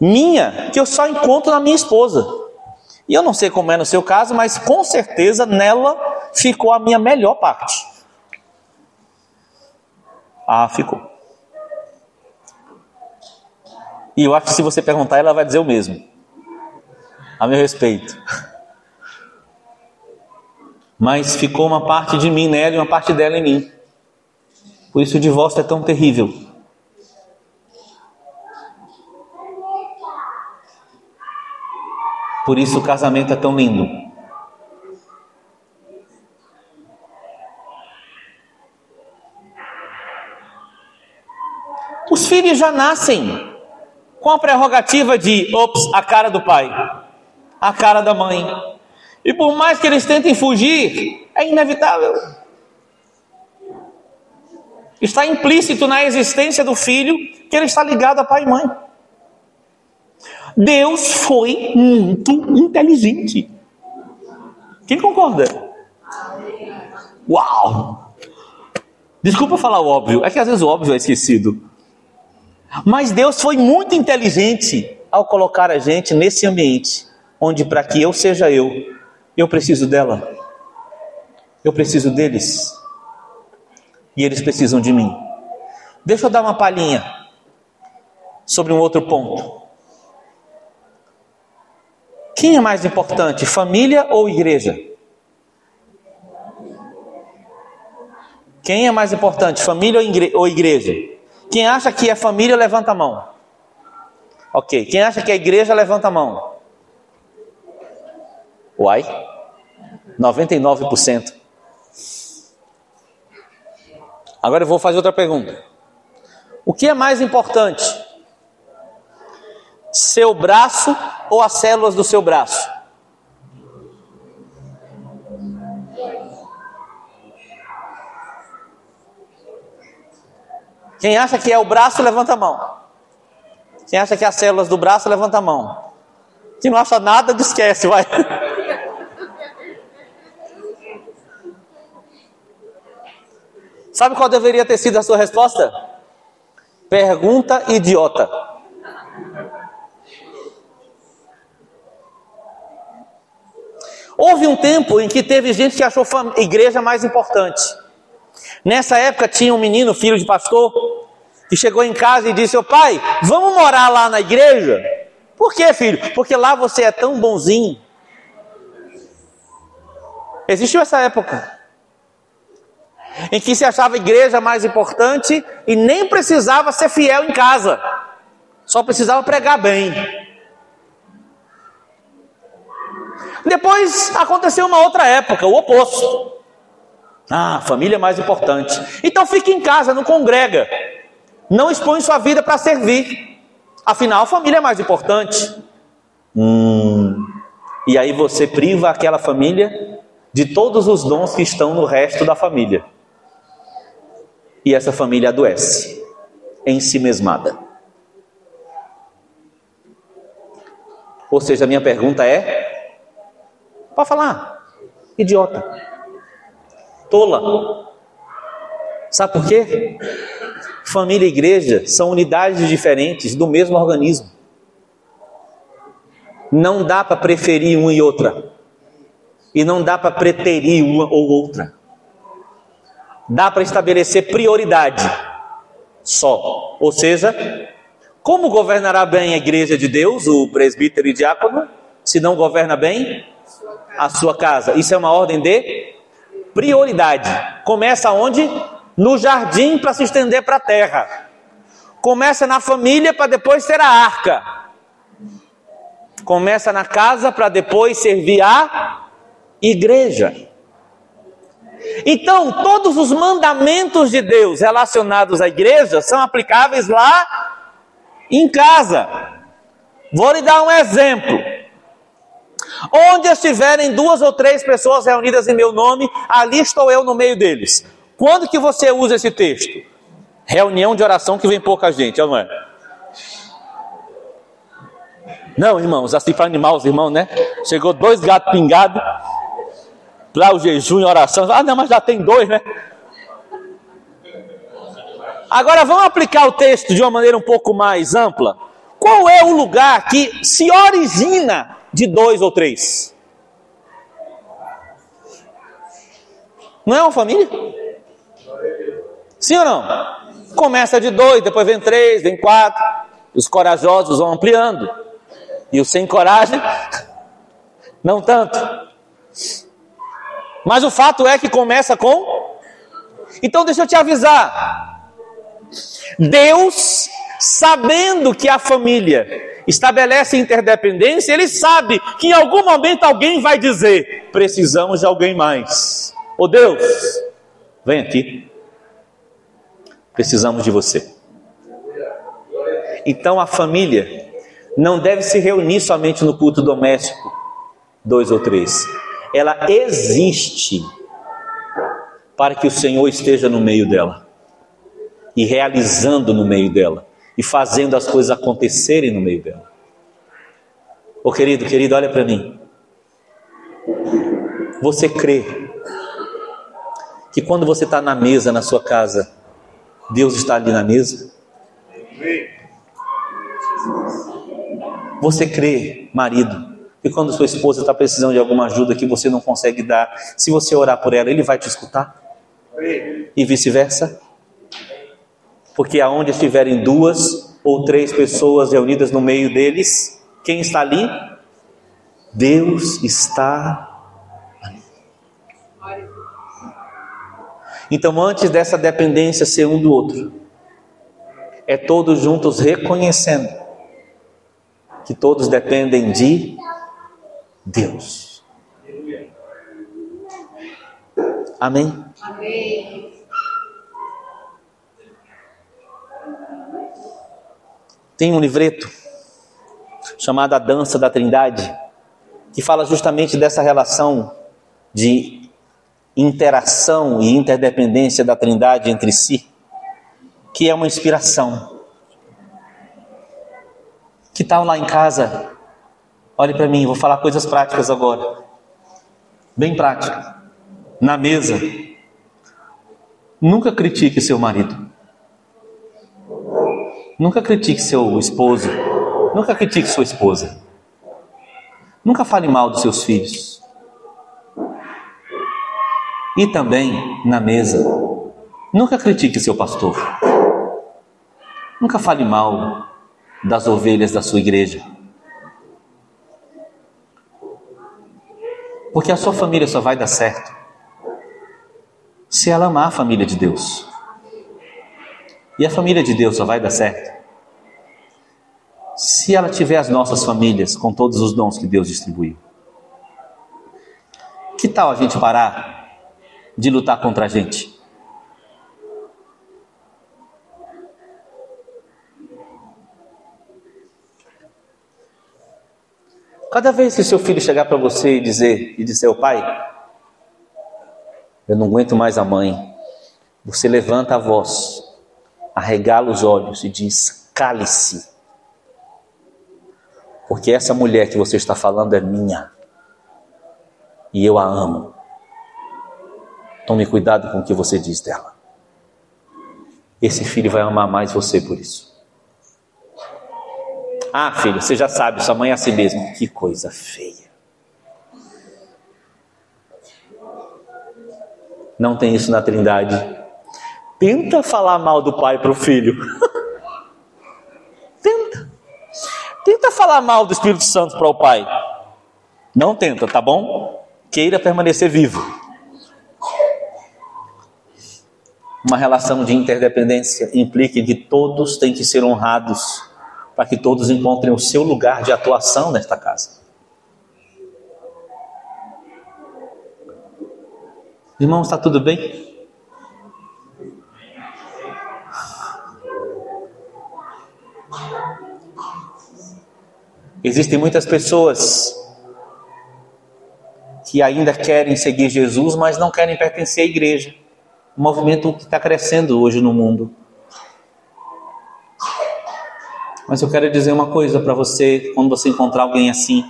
minha que eu só encontro na minha esposa. E eu não sei como é no seu caso, mas com certeza nela ficou a minha melhor parte. Ah, ficou. E eu acho que se você perguntar, ela vai dizer o mesmo. A meu respeito. Mas ficou uma parte de mim nela e uma parte dela em mim. Por isso o divórcio é tão terrível. Por isso o casamento é tão lindo. Os filhos já nascem com a prerrogativa de, ops, a cara do pai, a cara da mãe. E por mais que eles tentem fugir, é inevitável. Está implícito na existência do filho que ele está ligado a pai e mãe. Deus foi muito inteligente. Quem concorda? Uau! Desculpa falar o óbvio, é que às vezes o óbvio é esquecido. Mas Deus foi muito inteligente ao colocar a gente nesse ambiente, onde para que eu seja eu, eu preciso dela, eu preciso deles, e eles precisam de mim. Deixa eu dar uma palhinha sobre um outro ponto. Quem é mais importante, família ou igreja? Quem é mais importante, família ou igreja? Quem acha que é família, levanta a mão. Ok. Quem acha que é igreja, levanta a mão. Uai? 99%. Agora eu vou fazer outra pergunta. O que é mais importante? Seu braço ou as células do seu braço? Quem acha que é o braço, levanta a mão. Quem acha que é as células do braço, levanta a mão. Quem não acha nada, esquece, vai. Sabe qual deveria ter sido a sua resposta? Pergunta idiota. Houve um tempo em que teve gente que achou igreja mais importante. Nessa época tinha um menino, filho de pastor, que chegou em casa e disse: Ô pai, vamos morar lá na igreja? Por quê, filho? Porque lá você é tão bonzinho. Existiu essa época em que se achava a igreja mais importante e nem precisava ser fiel em casa, só precisava pregar bem. Depois aconteceu uma outra época, o oposto. Ah, família é mais importante. Então fique em casa, não congrega. Não expõe sua vida para servir. Afinal, família é mais importante. Hum. E aí você priva aquela família de todos os dons que estão no resto da família. E essa família adoece, em si mesmada. Ou seja, a minha pergunta é: Pode falar. Idiota. Tola. Sabe por quê? Família e igreja são unidades diferentes do mesmo organismo. Não dá para preferir uma e outra. E não dá para preterir uma ou outra. Dá para estabelecer prioridade só. Ou seja, como governará bem a igreja de Deus, o presbítero e diácono, se não governa bem a sua casa? Isso é uma ordem de prioridade. Começa onde? No jardim para se estender para a terra. Começa na família para depois ter a arca. Começa na casa para depois servir a igreja. Então, todos os mandamentos de Deus relacionados à igreja são aplicáveis lá em casa. Vou lhe dar um exemplo. Onde estiverem duas ou três pessoas reunidas em meu nome, ali estou eu no meio deles. Quando que você usa esse texto? Reunião de oração que vem pouca gente, não é? Não, irmãos, assim para animar os irmãos, né? Chegou dois gatos pingados, lá o jejum e oração. Ah, não, mas já tem dois, né? Agora vamos aplicar o texto de uma maneira um pouco mais ampla. Qual é o lugar que se origina de dois ou três? Não é uma família? Sim ou não? Começa de dois, depois vem três, vem quatro. Os corajosos vão ampliando. E os sem coragem, não tanto. Mas o fato é que começa com. Então deixa eu te avisar. Deus, sabendo que a família estabelece interdependência, ele sabe que em algum momento alguém vai dizer: precisamos de alguém mais. Ô oh Deus, vem aqui. Precisamos de você. Então a família não deve se reunir somente no culto doméstico, dois ou três ela existe para que o Senhor esteja no meio dela e realizando no meio dela e fazendo as coisas acontecerem no meio dela. Ô querido, querido, olha para mim. Você crê que quando você está na mesa na sua casa, Deus está ali na mesa? Você crê, marido, e quando sua esposa está precisando de alguma ajuda que você não consegue dar, se você orar por ela, ele vai te escutar? E vice-versa? Porque aonde estiverem duas ou três pessoas reunidas no meio deles, quem está ali? Deus está ali. Então, antes dessa dependência ser um do outro, é todos juntos reconhecendo que todos dependem de Deus. Amém? Amém. Tem um livreto chamado A Dança da Trindade, que fala justamente dessa relação de interação e interdependência da Trindade entre si, que é uma inspiração. Que tal lá em casa Olhe para mim, vou falar coisas práticas agora. Bem prática. Na mesa. Nunca critique seu marido. Nunca critique seu esposo. Nunca critique sua esposa. Nunca fale mal dos seus filhos. E também na mesa. Nunca critique seu pastor. Nunca fale mal das ovelhas da sua igreja. Porque a sua família só vai dar certo se ela amar a família de Deus. E a família de Deus só vai dar certo se ela tiver as nossas famílias com todos os dons que Deus distribuiu. Que tal a gente parar de lutar contra a gente? Cada vez que seu filho chegar para você e dizer, e dizer, o pai, eu não aguento mais a mãe, você levanta a voz, arregala os olhos e diz, cale-se. Porque essa mulher que você está falando é minha. E eu a amo. Tome cuidado com o que você diz dela. Esse filho vai amar mais você por isso. Ah, filho, você já sabe, sua mãe é assim mesmo. Que coisa feia. Não tem isso na Trindade. Tenta falar mal do pai para o filho. tenta. Tenta falar mal do Espírito Santo para o pai. Não tenta, tá bom? Queira permanecer vivo. Uma relação de interdependência implica que todos têm que ser honrados para que todos encontrem o seu lugar de atuação nesta casa. Irmãos, está tudo bem? Existem muitas pessoas que ainda querem seguir Jesus, mas não querem pertencer à igreja. Um movimento que está crescendo hoje no mundo. Mas eu quero dizer uma coisa para você, quando você encontrar alguém assim.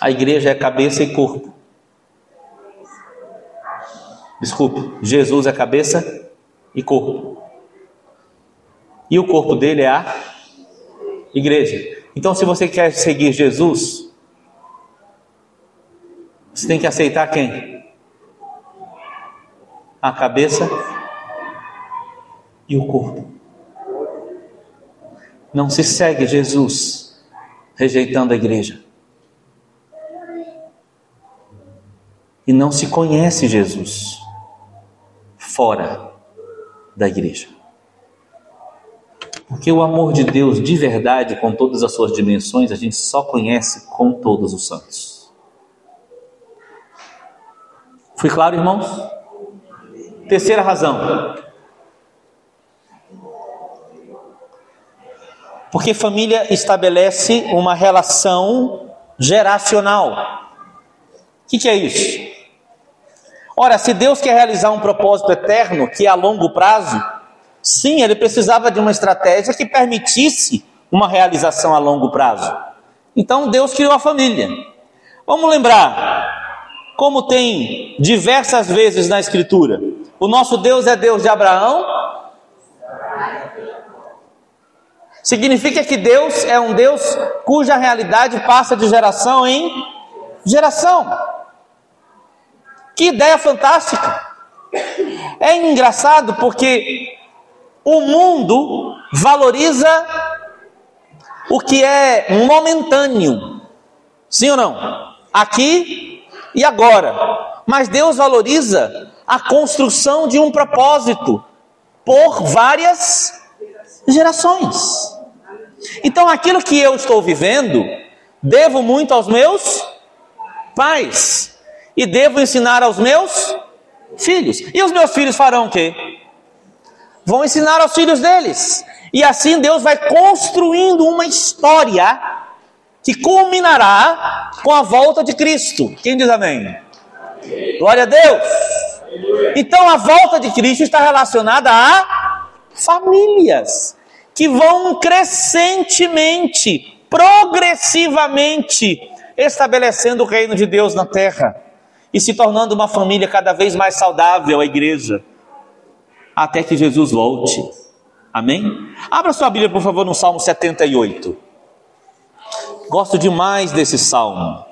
A igreja é cabeça e corpo. Desculpe, Jesus é cabeça e corpo. E o corpo dele é a igreja. Então, se você quer seguir Jesus, você tem que aceitar quem? A cabeça e o corpo. Não se segue Jesus rejeitando a igreja. E não se conhece Jesus fora da igreja. Porque o amor de Deus de verdade, com todas as suas dimensões, a gente só conhece com todos os santos. Fui claro, irmãos? Terceira razão. Porque família estabelece uma relação geracional. O que, que é isso? Ora, se Deus quer realizar um propósito eterno, que é a longo prazo, sim, ele precisava de uma estratégia que permitisse uma realização a longo prazo. Então Deus criou a família. Vamos lembrar, como tem diversas vezes na Escritura, o nosso Deus é Deus de Abraão, Significa que Deus é um Deus cuja realidade passa de geração em geração. Que ideia fantástica! É engraçado porque o mundo valoriza o que é momentâneo. Sim ou não? Aqui e agora. Mas Deus valoriza a construção de um propósito por várias gerações. Então, aquilo que eu estou vivendo, devo muito aos meus pais e devo ensinar aos meus filhos. E os meus filhos farão o quê? Vão ensinar aos filhos deles. E assim Deus vai construindo uma história que culminará com a volta de Cristo. Quem diz amém? Glória a Deus. Então a volta de Cristo está relacionada a famílias que vão crescentemente, progressivamente, estabelecendo o reino de Deus na terra e se tornando uma família cada vez mais saudável, a igreja, até que Jesus volte. Amém? Abra sua Bíblia, por favor, no Salmo 78. Gosto demais desse salmo.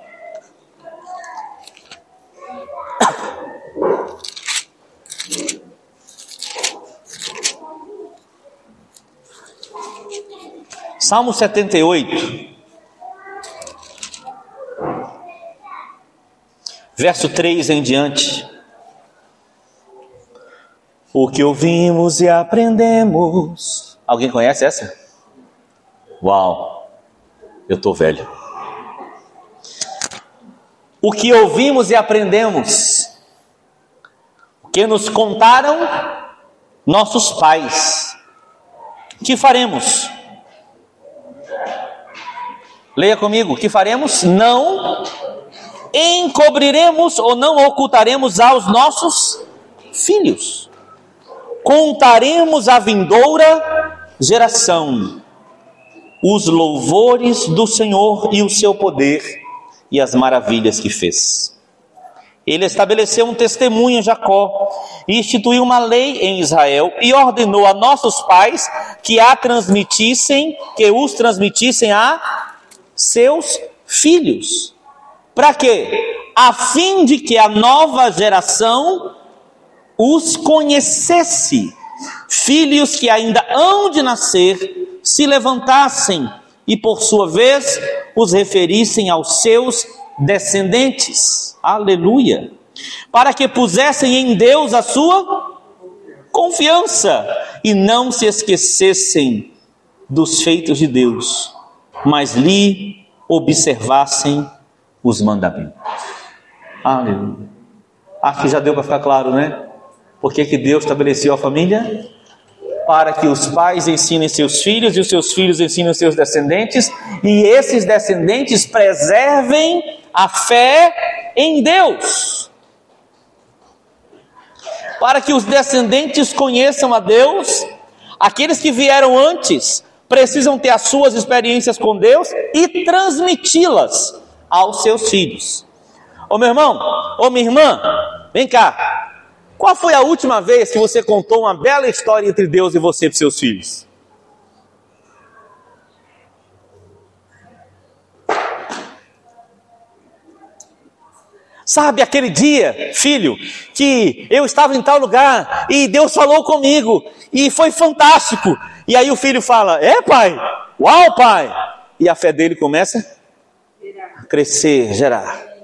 Salmo 78, verso 3 em diante. O que ouvimos e aprendemos. Alguém conhece essa? Uau, eu estou velho. O que ouvimos e aprendemos, o que nos contaram nossos pais, que faremos? Leia comigo: que faremos? Não encobriremos ou não ocultaremos aos nossos filhos. Contaremos à vindoura geração os louvores do Senhor e o seu poder e as maravilhas que fez. Ele estabeleceu um testemunho em Jacó, e instituiu uma lei em Israel, e ordenou a nossos pais que a transmitissem, que os transmitissem a seus filhos. Para quê? A fim de que a nova geração os conhecesse. Filhos que ainda hão de nascer se levantassem e, por sua vez, os referissem aos seus descendentes. Aleluia. Para que pusessem em Deus a sua confiança e não se esquecessem dos feitos de Deus, mas lhe observassem os mandamentos. Aleluia. Acho que já deu para ficar claro, né? Por que, que Deus estabeleceu a família? Para que os pais ensinem seus filhos e os seus filhos ensinem seus descendentes, e esses descendentes preservem a fé em Deus. Para que os descendentes conheçam a Deus, aqueles que vieram antes precisam ter as suas experiências com Deus e transmiti-las aos seus filhos. Ô meu irmão, ô minha irmã, vem cá. Qual foi a última vez que você contou uma bela história entre Deus e você para seus filhos? Sabe aquele dia, filho, que eu estava em tal lugar e Deus falou comigo e foi fantástico. E aí o filho fala: É, pai? Uau, pai! E a fé dele começa a crescer, gerar.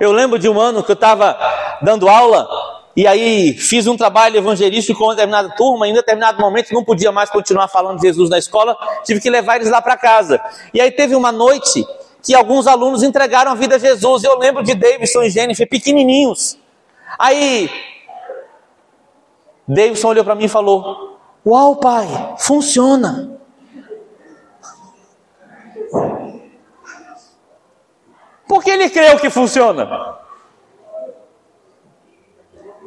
Eu lembro de um ano que eu estava dando aula e aí fiz um trabalho evangelístico com uma determinada turma, e em determinado momento não podia mais continuar falando de Jesus na escola, tive que levar eles lá para casa. E aí teve uma noite que alguns alunos entregaram a vida a Jesus. Eu lembro de Davidson e Jennifer, pequenininhos. Aí, Davidson olhou para mim e falou: Uau, pai, funciona. Por que ele creu que funciona?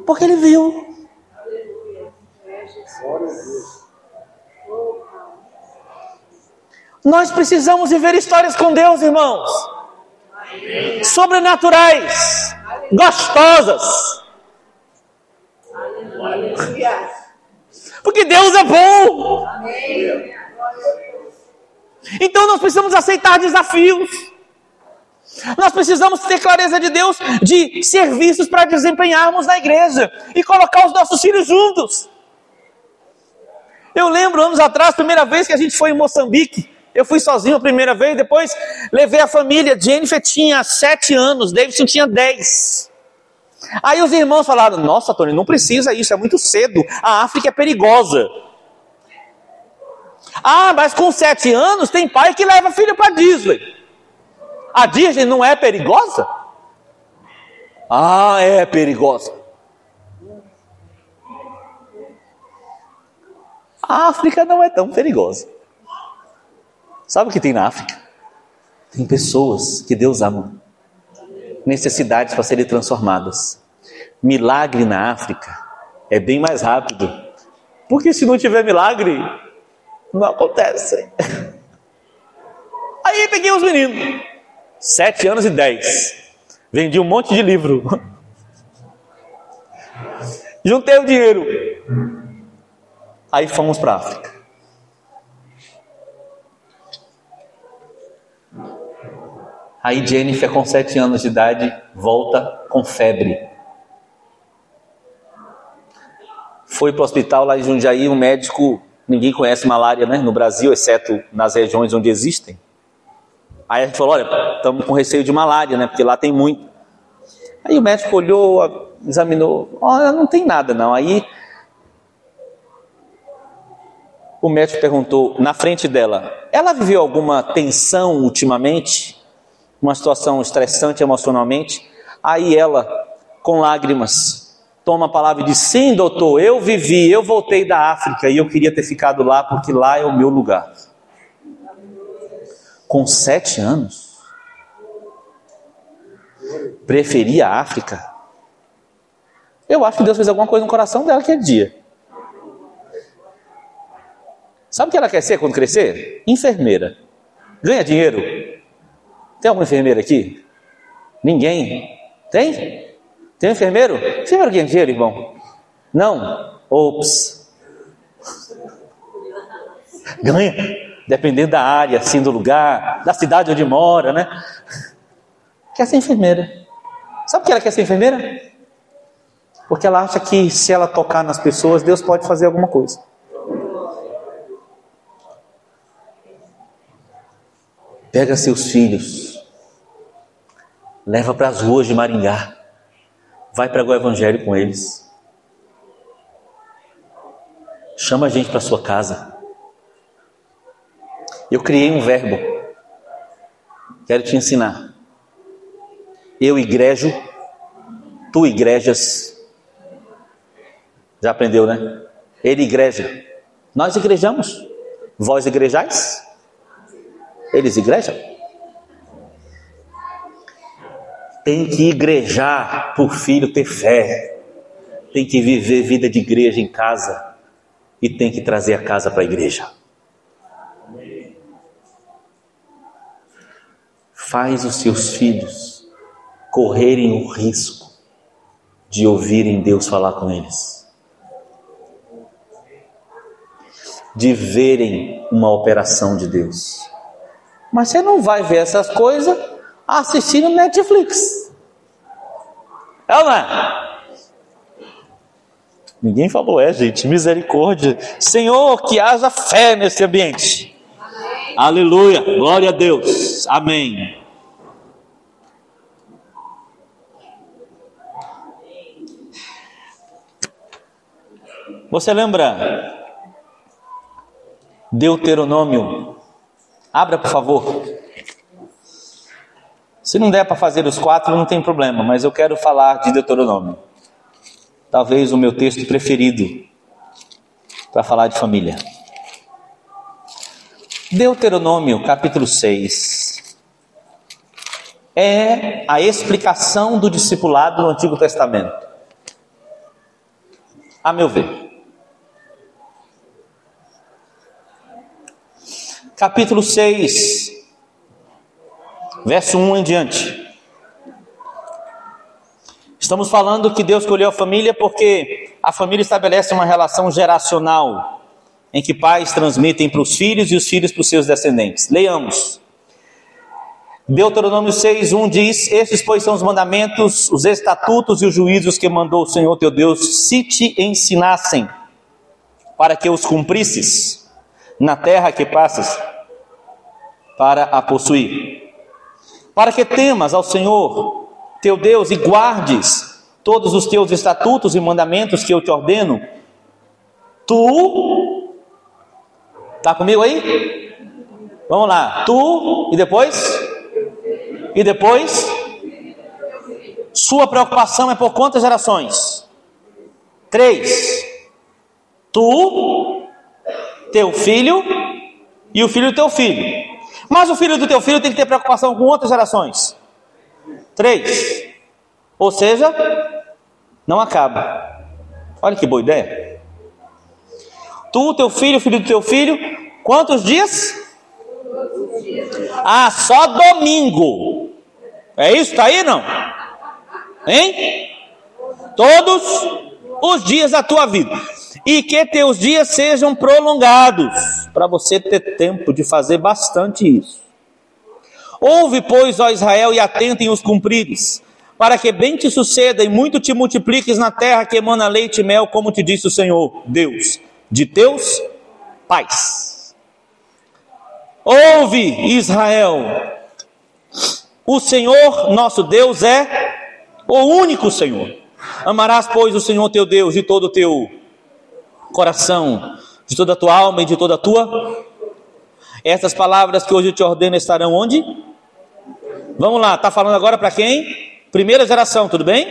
Porque ele viu. Nós precisamos viver histórias com Deus, irmãos. Sobrenaturais, gostosas. Porque Deus é bom. Então nós precisamos aceitar desafios. Nós precisamos ter clareza de Deus de serviços para desempenharmos na igreja e colocar os nossos filhos juntos. Eu lembro anos atrás, primeira vez que a gente foi em Moçambique, eu fui sozinho a primeira vez, depois levei a família. Jennifer tinha sete anos, Davidson tinha dez. Aí os irmãos falaram: Nossa, Tony, não precisa isso, é muito cedo. A África é perigosa. Ah, mas com sete anos tem pai que leva filho para Disney. A Disney não é perigosa? Ah, é perigosa. A África não é tão perigosa. Sabe o que tem na África? Tem pessoas que Deus ama, necessidades para serem transformadas. Milagre na África é bem mais rápido, porque se não tiver milagre, não acontece. Aí peguei os meninos, sete anos e dez, vendi um monte de livro, juntei o dinheiro, aí fomos para África. Aí Jennifer, com sete anos de idade, volta com febre. Foi para o hospital lá em Jundiaí, um médico, ninguém conhece malária né, no Brasil, exceto nas regiões onde existem. Aí a gente falou, olha, estamos com receio de malária, né, porque lá tem muito. Aí o médico olhou, examinou, olha, não tem nada não. Aí o médico perguntou na frente dela, ela viveu alguma tensão ultimamente? uma situação estressante emocionalmente, aí ela, com lágrimas, toma a palavra e diz: Sim, doutor, eu vivi, eu voltei da África e eu queria ter ficado lá porque lá é o meu lugar. Com sete anos, preferia a África. Eu acho que Deus fez alguma coisa no coração dela aquele dia. Sabe o que ela quer ser quando crescer? Enfermeira. Ganha dinheiro, tem alguma enfermeira aqui? Ninguém. Tem? Tem um enfermeiro? Enfermeiro ganha dinheiro, irmão? Não? Ops. Ganha, dependendo da área, assim, do lugar, da cidade onde mora, né? Quer ser enfermeira. Sabe por que ela quer ser enfermeira? Porque ela acha que se ela tocar nas pessoas, Deus pode fazer alguma coisa. Pega seus filhos, leva para as ruas de Maringá, vai pregar o evangelho com eles. Chama a gente para sua casa. Eu criei um verbo. Quero te ensinar. Eu igrejo, tu igrejas. Já aprendeu, né? Ele igreja. Nós igrejamos. Vós igrejais? Eles igrejam? Tem que igrejar por filho ter fé. Tem que viver vida de igreja em casa. E tem que trazer a casa para a igreja. Faz os seus filhos correrem o risco de ouvirem Deus falar com eles. De verem uma operação de Deus. Mas você não vai ver essas coisas assistindo Netflix. É ou não é? Ninguém falou, é, gente, misericórdia. Senhor, que haja fé nesse ambiente. Aleluia, glória a Deus. Amém. Você lembra Deuteronômio Abra, por favor. Se não der para fazer os quatro, não tem problema, mas eu quero falar de Deuteronômio. Talvez o meu texto preferido para falar de família. Deuteronômio, capítulo 6, é a explicação do discipulado no Antigo Testamento. A meu ver. Capítulo 6, verso 1 em diante. Estamos falando que Deus escolheu a família porque a família estabelece uma relação geracional em que pais transmitem para os filhos e os filhos para os seus descendentes. Leiamos. Deuteronômio 6, 1 diz: Estes, pois, são os mandamentos, os estatutos e os juízos que mandou o Senhor teu Deus, se te ensinassem, para que os cumprisses na terra que passas para a possuir. Para que temas ao Senhor teu Deus e guardes todos os teus estatutos e mandamentos que eu te ordeno, tu, está comigo aí? Vamos lá, tu, e depois? E depois? Sua preocupação é por quantas gerações? Três. Tu, teu filho e o filho do teu filho. Mas o filho do teu filho tem que ter preocupação com outras gerações. Três. Ou seja, não acaba. Olha que boa ideia. Tu, teu filho, filho do teu filho, quantos dias? Ah, só domingo. É isso? Está aí não? Hein? Todos os dias da tua vida e que teus dias sejam prolongados, para você ter tempo de fazer bastante isso. Ouve, pois, ó Israel, e atenta em os cumprires, para que bem te suceda e muito te multipliques na terra que emana leite e mel, como te disse o Senhor, Deus, de teus pais. Ouve, Israel, o Senhor nosso Deus é o único Senhor. Amarás, pois, o Senhor teu Deus de todo o teu coração, de toda a tua alma e de toda a tua. Essas palavras que hoje eu te ordeno estarão onde? Vamos lá, está falando agora para quem? Primeira geração, tudo bem?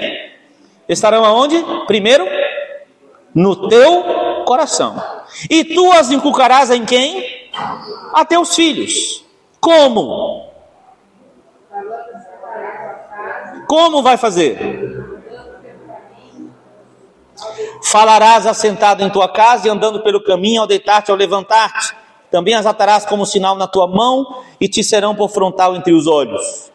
Estarão aonde? Primeiro, no teu coração. E tu as inculcarás em quem? A teus filhos. Como? Como vai fazer? Falarás assentado em tua casa e andando pelo caminho, ao deitar-te, ao levantar-te. Também as atarás como sinal na tua mão e te serão por frontal entre os olhos.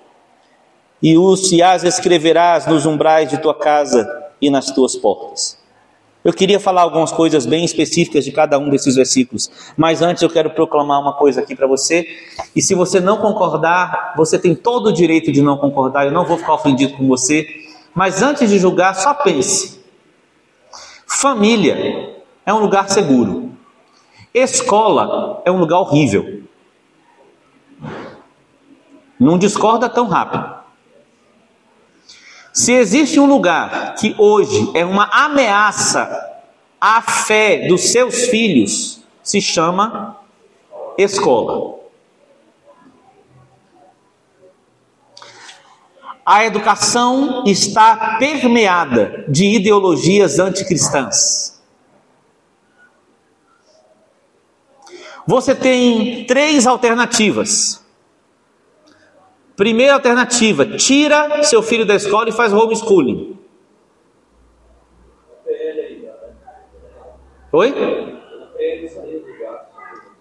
e os e as escreverás nos umbrais de tua casa e nas tuas portas. Eu queria falar algumas coisas bem específicas de cada um desses versículos, mas antes eu quero proclamar uma coisa aqui para você. E se você não concordar, você tem todo o direito de não concordar, eu não vou ficar ofendido com você. Mas antes de julgar, só pense: família é um lugar seguro, escola é um lugar horrível. Não discorda tão rápido. Se existe um lugar que hoje é uma ameaça à fé dos seus filhos, se chama escola. A educação está permeada de ideologias anticristãs. Você tem três alternativas. Primeira alternativa: tira seu filho da escola e faz homeschooling. Oi?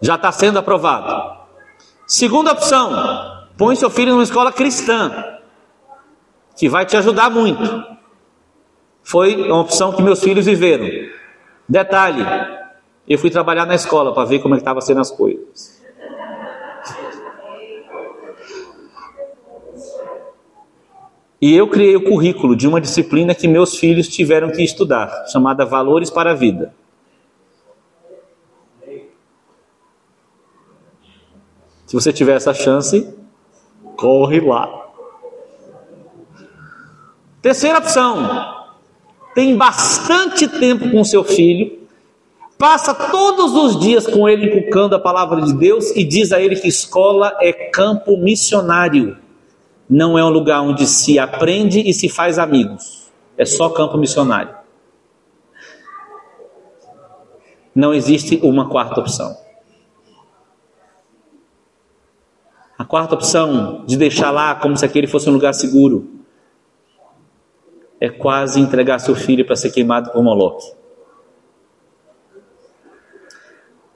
Já está sendo aprovado. Segunda opção: põe seu filho numa escola cristã, que vai te ajudar muito. Foi uma opção que meus filhos viveram. Detalhe: eu fui trabalhar na escola para ver como é estava sendo as coisas. E eu criei o currículo de uma disciplina que meus filhos tiveram que estudar, chamada Valores para a Vida. Se você tiver essa chance, corre lá. Terceira opção: tem bastante tempo com seu filho, passa todos os dias com ele inculcando a palavra de Deus e diz a ele que escola é campo missionário não é um lugar onde se aprende e se faz amigos. É só campo missionário. Não existe uma quarta opção. A quarta opção de deixar lá como se aquele fosse um lugar seguro é quase entregar seu filho para ser queimado por Moloque.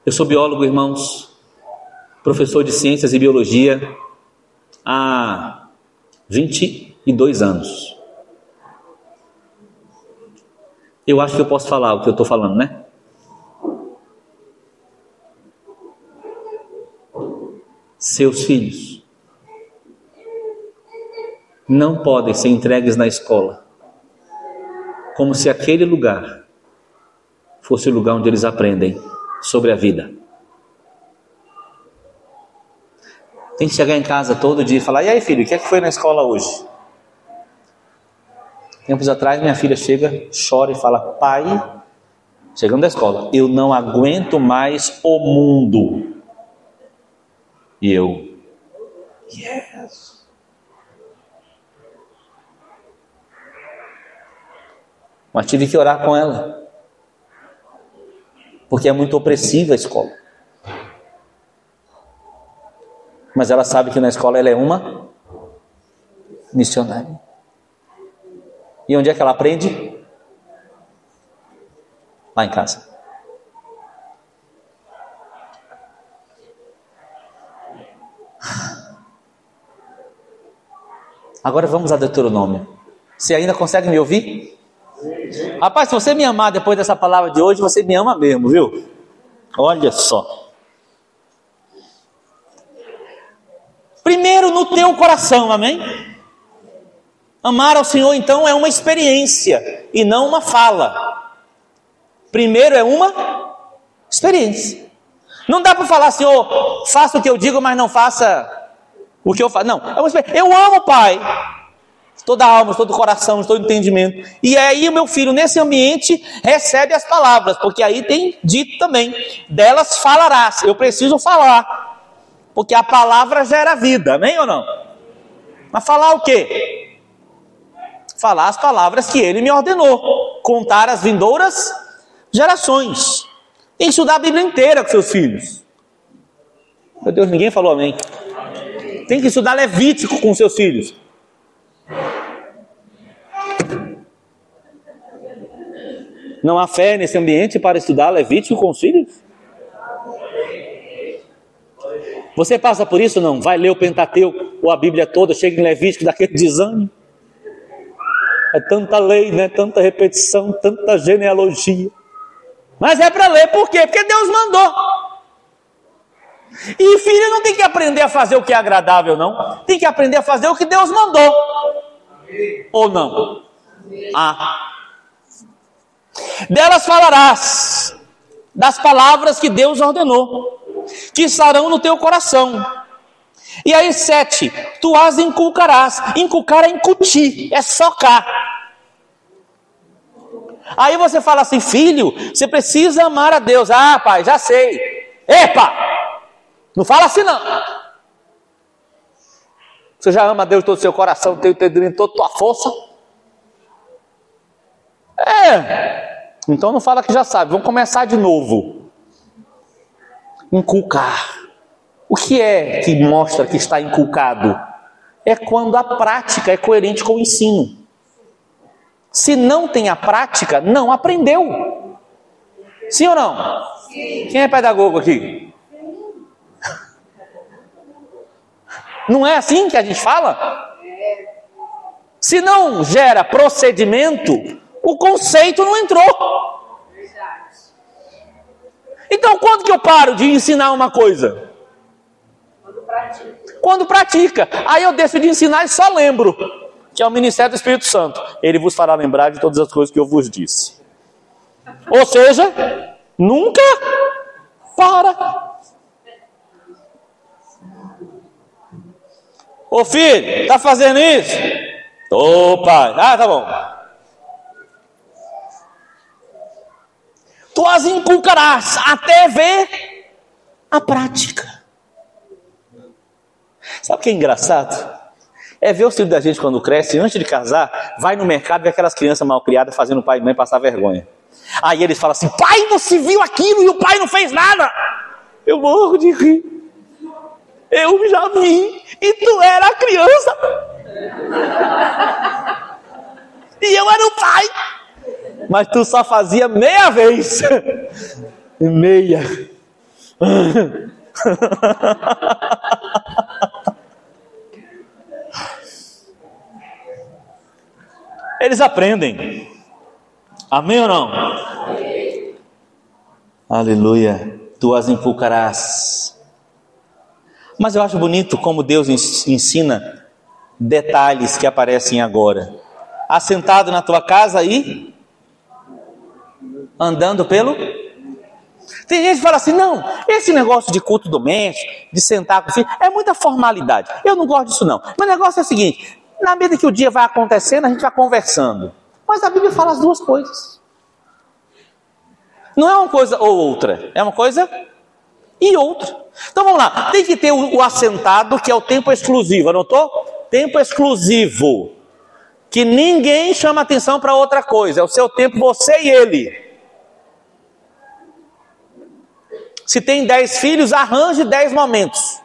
Eu sou biólogo, irmãos, professor de ciências e biologia há 22 anos. Eu acho que eu posso falar o que eu estou falando, né? Seus filhos não podem ser entregues na escola como se aquele lugar fosse o lugar onde eles aprendem sobre a vida. Tem que chegar em casa todo dia e falar: e aí, filho, o que é que foi na escola hoje? Tempos atrás, minha filha chega, chora e fala: pai, chegando da escola, eu não aguento mais o mundo. E eu, yes. Mas tive que orar com ela, porque é muito opressiva a escola. mas ela sabe que na escola ela é uma missionária. E onde é que ela aprende? Lá em casa. Agora vamos a Deuteronômio. Você ainda consegue me ouvir? Rapaz, se você me amar depois dessa palavra de hoje, você me ama mesmo, viu? Olha só. Primeiro no teu coração, amém? Amar ao Senhor então é uma experiência e não uma fala. Primeiro é uma experiência. Não dá para falar, Senhor, faça o que eu digo, mas não faça o que eu faço. Não, é uma experiência. Eu amo o Pai, toda a alma, todo o coração, todo o entendimento. E aí o meu filho, nesse ambiente, recebe as palavras, porque aí tem dito também, delas falarás. Eu preciso falar. Porque a palavra gera vida, amém ou não? Mas falar o quê? Falar as palavras que ele me ordenou, contar as vindouras gerações. Tem que estudar a Bíblia inteira com seus filhos. Meu Deus, ninguém falou amém. Tem que estudar Levítico com seus filhos. Não há fé nesse ambiente para estudar Levítico com os filhos? Você passa por isso não? Vai ler o Pentateuco. ou a Bíblia toda, chega em Levítico, daquele desânimo. É tanta lei, né? Tanta repetição, tanta genealogia. Mas é para ler, por quê? Porque Deus mandou. E filho não tem que aprender a fazer o que é agradável, não. Tem que aprender a fazer o que Deus mandou. Ou não? Ah. Delas falarás, das palavras que Deus ordenou, que estarão no teu coração. E aí, sete, tu as inculcarás. Inculcar é incutir, é socar. Aí você fala assim, filho, você precisa amar a Deus. Ah, pai, já sei. Epa! Não fala assim não. Você já ama a Deus todo o seu coração, todo o toda a tua força? É. Então não fala que já sabe. Vamos começar de novo. Inculcar. O que é que mostra que está inculcado? É quando a prática é coerente com o ensino. Se não tem a prática, não aprendeu. Sim ou não? Sim. Quem é pedagogo aqui? Não é assim que a gente fala? Se não gera procedimento, o conceito não entrou. Então, quando que eu paro de ensinar uma coisa? Quando pratica. Quando pratica. Aí eu deixo de ensinar e só lembro que é o ministério do Espírito Santo. Ele vos fará lembrar de todas as coisas que eu vos disse. Ou seja, nunca para. Ô filho, tá fazendo isso? Ô pai, ah, tá bom. Tu as inculcarás até ver a prática. Sabe o que é engraçado? É ver o filho da gente quando cresce, antes de casar, vai no mercado e vê aquelas crianças mal criadas fazendo o pai e mãe passar vergonha. Aí eles falam assim: pai, você viu aquilo e o pai não fez nada. Eu morro de rir. Eu já vi e tu era criança. E eu era o pai. Mas tu só fazia meia vez. Meia. Eles aprendem. Amém ou não? Amém. Aleluia. Tu as inculcarás mas eu acho bonito como Deus ensina detalhes que aparecem agora. Assentado na tua casa e andando pelo. Tem gente que fala assim: não, esse negócio de culto doméstico, de sentar com o filho, é muita formalidade. Eu não gosto disso, não. Mas o negócio é o seguinte: na medida que o dia vai acontecendo, a gente vai conversando. Mas a Bíblia fala as duas coisas. Não é uma coisa ou outra, é uma coisa e outra. Então vamos lá, tem que ter o, o assentado, que é o tempo exclusivo, anotou? Tempo exclusivo. Que ninguém chama atenção para outra coisa, é o seu tempo, você e ele. Se tem dez filhos, arranje dez momentos.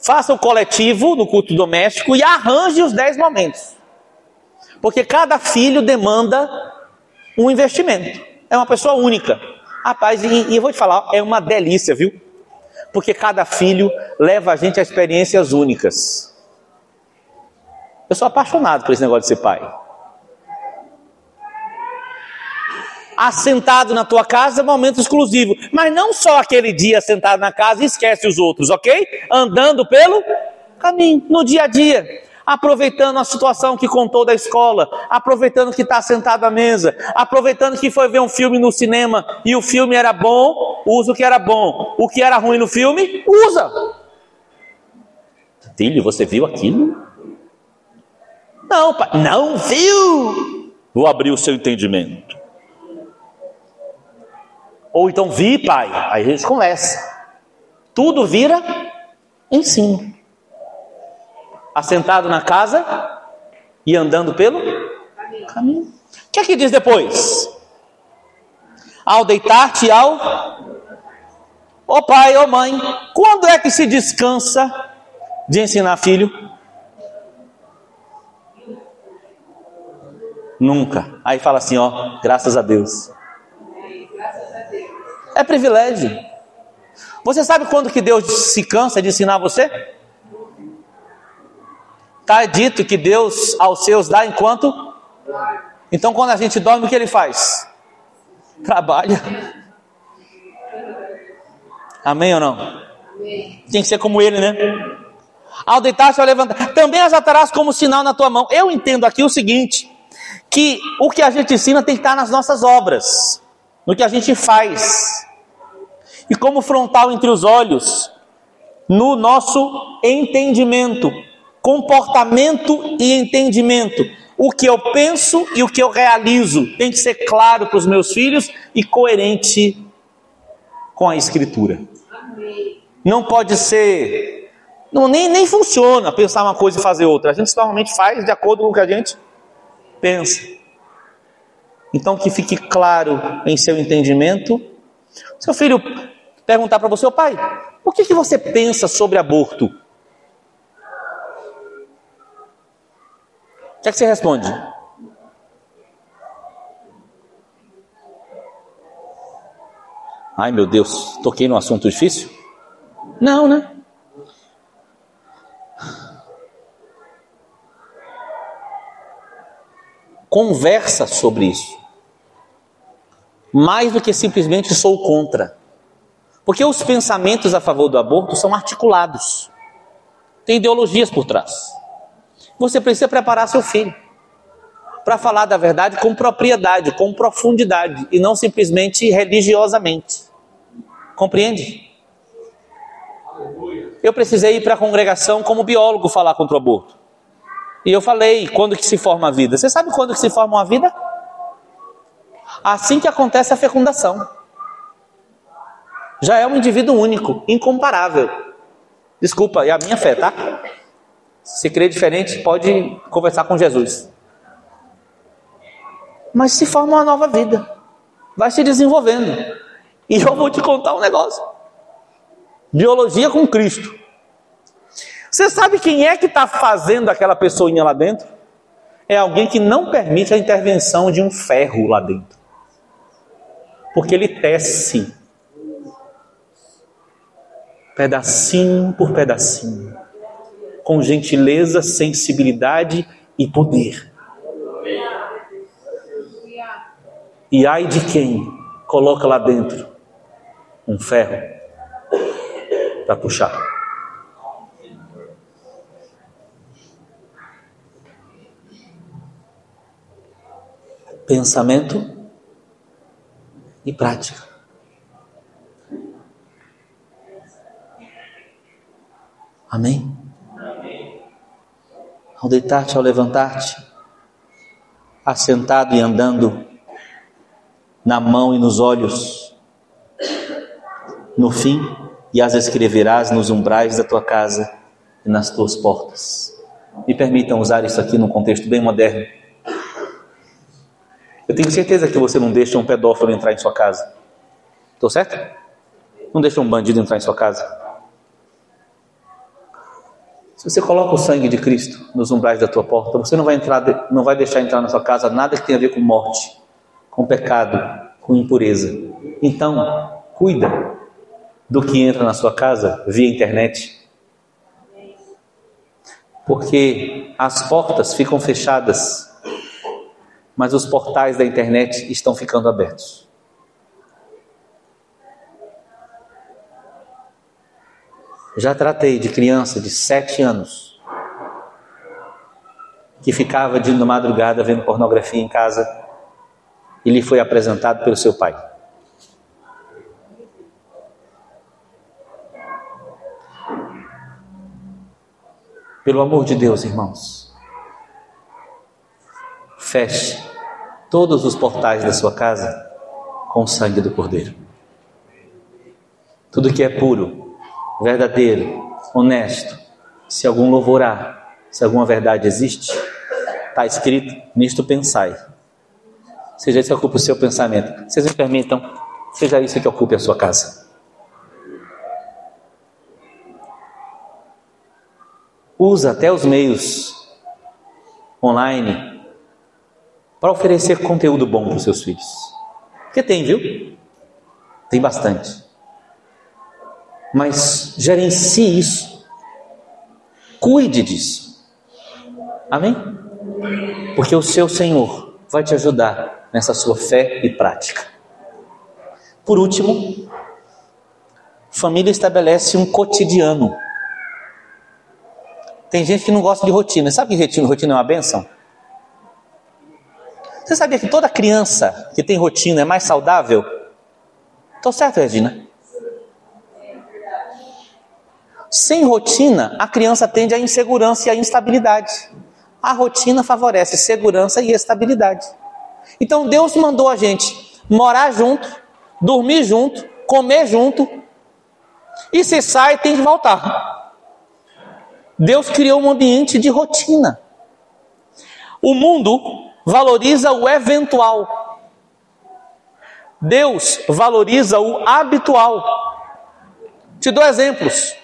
Faça o coletivo no culto doméstico e arranje os dez momentos. Porque cada filho demanda um investimento. É uma pessoa única. Rapaz, e, e eu vou te falar, é uma delícia, viu? Porque cada filho leva a gente a experiências únicas. Eu sou apaixonado por esse negócio de ser pai. Assentado na tua casa é momento exclusivo. Mas não só aquele dia sentado na casa e esquece os outros, ok? Andando pelo caminho, no dia a dia aproveitando a situação que contou da escola, aproveitando que está sentado à mesa, aproveitando que foi ver um filme no cinema e o filme era bom, usa o que era bom, o que era ruim no filme, usa. Filho, você viu aquilo? Não, pai, não viu. Vou abrir o seu entendimento. Ou então vi, pai. Aí a gente conversa. Tudo vira ensino assentado na casa e andando pelo caminho. O que é que diz depois? Ao deitar-te ao Ô oh pai, ô oh mãe, quando é que se descansa de ensinar filho? Nunca. Aí fala assim, ó, graças a Deus. É privilégio. Você sabe quando que Deus se cansa de ensinar você? Está dito que Deus aos seus dá enquanto. Então, quando a gente dorme, o que ele faz? Trabalha. Amém ou não? Tem que ser como ele, né? Ao deitar-se ao levantar. Também as atarás como sinal na tua mão. Eu entendo aqui o seguinte: que o que a gente ensina tem que estar nas nossas obras, no que a gente faz. E como frontal entre os olhos, no nosso entendimento, comportamento e entendimento. O que eu penso e o que eu realizo tem que ser claro para os meus filhos e coerente com a Escritura. Não pode ser. Não, nem, nem funciona pensar uma coisa e fazer outra. A gente normalmente faz de acordo com o que a gente pensa. Então, que fique claro em seu entendimento. Seu filho perguntar para você, pai, o que, que você pensa sobre aborto? O que, é que você responde? Ai meu Deus, toquei num assunto difícil? Não, né? Conversa sobre isso. Mais do que simplesmente sou contra. Porque os pensamentos a favor do aborto são articulados. Tem ideologias por trás. Você precisa preparar seu filho para falar da verdade com propriedade, com profundidade e não simplesmente religiosamente. Compreende? Eu precisei ir para a congregação como biólogo falar contra o aborto. E eu falei, quando que se forma a vida? Você sabe quando que se forma uma vida? Assim que acontece a fecundação já é um indivíduo único, incomparável. Desculpa, é a minha fé, tá? Se crê diferente, pode conversar com Jesus. Mas se forma uma nova vida, vai se desenvolvendo. E eu vou te contar um negócio: biologia com Cristo. Você sabe quem é que está fazendo aquela pessoinha lá dentro? É alguém que não permite a intervenção de um ferro lá dentro. Porque ele tece pedacinho por pedacinho, com gentileza, sensibilidade e poder. E ai de quem coloca lá dentro um ferro para puxar. Pensamento e prática. Amém? Ao deitar-te, ao levantar-te, assentado e andando, na mão e nos olhos, no fim, e as escreverás nos umbrais da tua casa e nas tuas portas. Me permitam usar isso aqui num contexto bem moderno. Eu tenho certeza que você não deixa um pedófilo entrar em sua casa. Estou certo? Não deixa um bandido entrar em sua casa. Se você coloca o sangue de Cristo nos umbrais da tua porta, você não vai entrar, não vai deixar entrar na sua casa nada que tenha a ver com morte, com pecado, com impureza. Então, cuida do que entra na sua casa via internet. Porque as portas ficam fechadas, mas os portais da internet estão ficando abertos. Já tratei de criança de sete anos que ficava de madrugada vendo pornografia em casa e lhe foi apresentado pelo seu pai. Pelo amor de Deus, irmãos, feche todos os portais da sua casa com o sangue do Cordeiro. Tudo que é puro, verdadeiro, honesto, se algum louvor há, se alguma verdade existe, está escrito, nisto pensai. Seja isso que ocupe o seu pensamento. Vocês me permitam, seja isso que ocupe a sua casa. Usa até os meios online para oferecer conteúdo bom para os seus filhos. Porque tem, viu? Tem bastante mas gerencie isso. Cuide disso. Amém? Porque o seu Senhor vai te ajudar nessa sua fé e prática. Por último, família estabelece um cotidiano. Tem gente que não gosta de rotina. Sabe que rotina é uma benção? Você sabia que toda criança que tem rotina é mais saudável? Estou certo, Regina? Sem rotina, a criança tende à insegurança e à instabilidade. A rotina favorece segurança e estabilidade. Então Deus mandou a gente morar junto, dormir junto, comer junto, e se sai, tem que voltar. Deus criou um ambiente de rotina. O mundo valoriza o eventual. Deus valoriza o habitual. Te dou exemplos.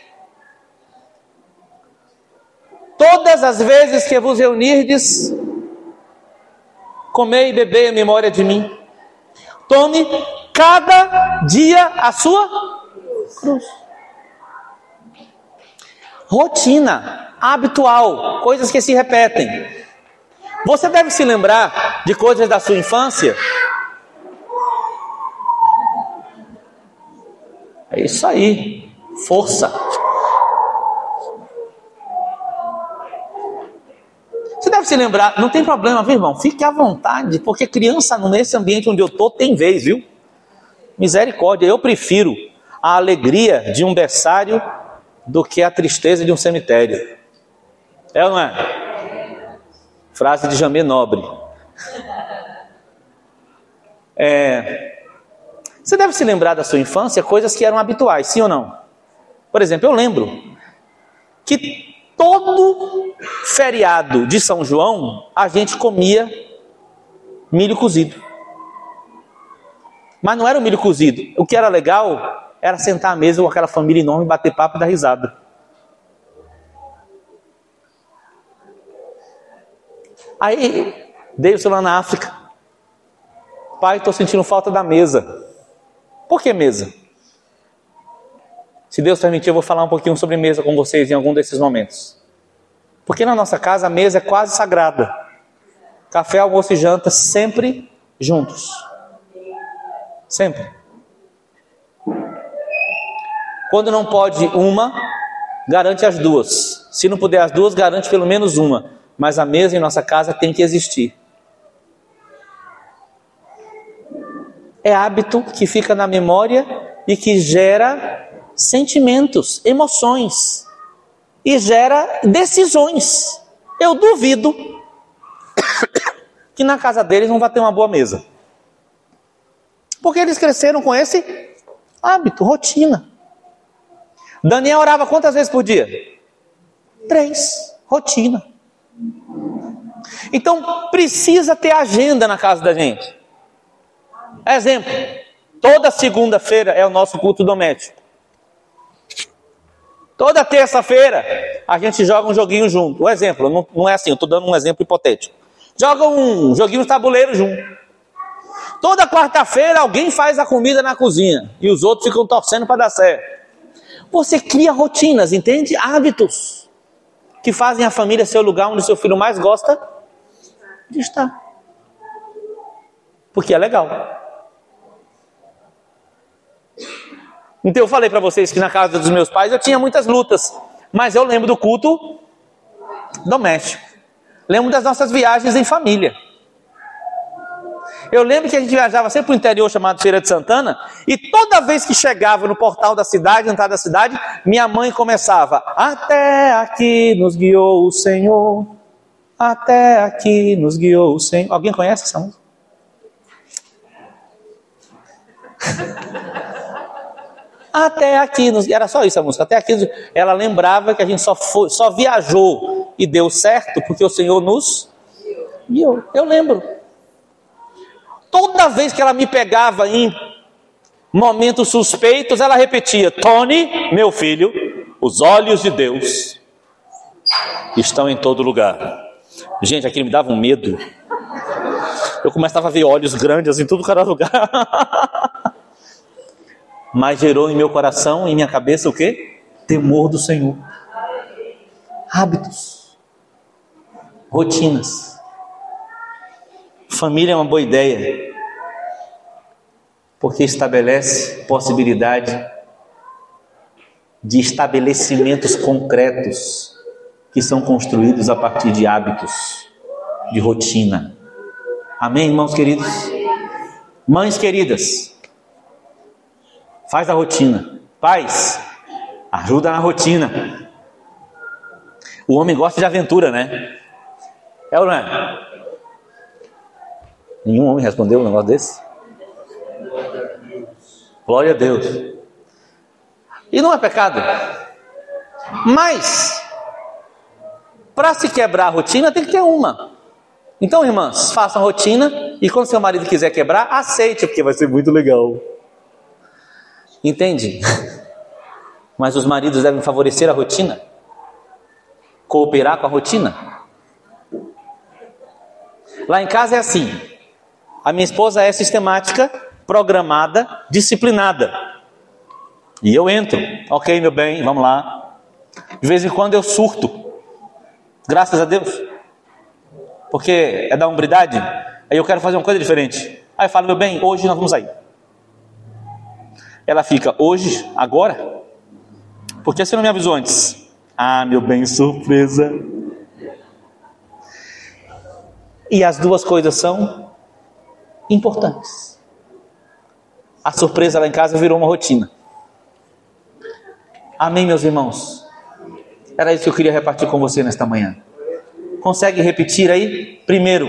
Todas as vezes que vos reunirdes, comei e bebei a memória de mim. Tome cada dia a sua cruz. Rotina, habitual, coisas que se repetem. Você deve se lembrar de coisas da sua infância. É isso aí, força. Você deve se lembrar, não tem problema, viu, irmão? Fique à vontade, porque criança nesse ambiente onde eu estou tem vez, viu? Misericórdia, eu prefiro a alegria de um berçário do que a tristeza de um cemitério. É ou não é? Frase de Jamê Nobre. É, você deve se lembrar da sua infância coisas que eram habituais, sim ou não? Por exemplo, eu lembro que todo feriado de São João, a gente comia milho cozido. Mas não era o milho cozido. O que era legal era sentar à mesa com aquela família enorme, bater papo e dar risada. Aí, Deus lá na África. Pai, estou sentindo falta da mesa. Por que mesa? Se Deus permitir, eu vou falar um pouquinho sobre mesa com vocês em algum desses momentos. Porque na nossa casa a mesa é quase sagrada. Café, almoço e janta sempre juntos. Sempre. Quando não pode uma, garante as duas. Se não puder as duas, garante pelo menos uma. Mas a mesa em nossa casa tem que existir. É hábito que fica na memória e que gera sentimentos, emoções e gera decisões. Eu duvido que na casa deles não vai ter uma boa mesa. Porque eles cresceram com esse hábito, rotina. Daniel orava quantas vezes por dia? Três. Rotina. Então precisa ter agenda na casa da gente. Exemplo: toda segunda-feira é o nosso culto doméstico. Toda terça-feira a gente joga um joguinho junto. Um exemplo, não, não é assim, eu estou dando um exemplo hipotético. Joga um joguinho de tabuleiro junto. Toda quarta-feira alguém faz a comida na cozinha e os outros ficam torcendo para dar certo. Você cria rotinas, entende? Hábitos que fazem a família ser o lugar onde seu filho mais gosta de estar. Porque é legal. Então eu falei para vocês que na casa dos meus pais eu tinha muitas lutas, mas eu lembro do culto doméstico. Lembro das nossas viagens em família. Eu lembro que a gente viajava sempre para o interior chamado Feira de Santana, e toda vez que chegava no portal da cidade, entrada da cidade, minha mãe começava: Até aqui nos guiou o Senhor, até aqui nos guiou o Senhor. Alguém conhece essa música? Até aqui, era só isso a música. Até aqui, ela lembrava que a gente só, foi, só viajou e deu certo porque o Senhor nos guiou. Eu lembro. Toda vez que ela me pegava em momentos suspeitos, ela repetia: Tony, meu filho, os olhos de Deus estão em todo lugar. Gente, aquilo me dava um medo. Eu começava a ver olhos grandes em que era lugar. mas gerou em meu coração, em minha cabeça o que? Temor do Senhor. Hábitos. rotinas. Família é uma boa ideia, porque estabelece possibilidade de estabelecimentos concretos que são construídos a partir de hábitos, de rotina. Amém, irmãos queridos? Mães queridas, faz a rotina. Pais, ajuda na rotina. O homem gosta de aventura, né? É ou não é? Nenhum homem respondeu um negócio desse? Glória a Deus. E não é pecado. Mas, para se quebrar a rotina, tem que ter uma. Então, irmãs, façam rotina e quando seu marido quiser quebrar, aceite, porque vai ser muito legal. Entende? Mas os maridos devem favorecer a rotina, cooperar com a rotina. Lá em casa é assim: a minha esposa é sistemática, programada, disciplinada. E eu entro, ok, meu bem, vamos lá. De vez em quando eu surto, graças a Deus, porque é da umbridade. Aí eu quero fazer uma coisa diferente. Aí eu falo, meu bem, hoje nós vamos sair. Ela fica, hoje, agora? Por que você não me avisou antes? Ah, meu bem, surpresa. E as duas coisas são importantes. A surpresa lá em casa virou uma rotina. Amém, meus irmãos? Era isso que eu queria repartir com você nesta manhã. Consegue repetir aí? Primeiro,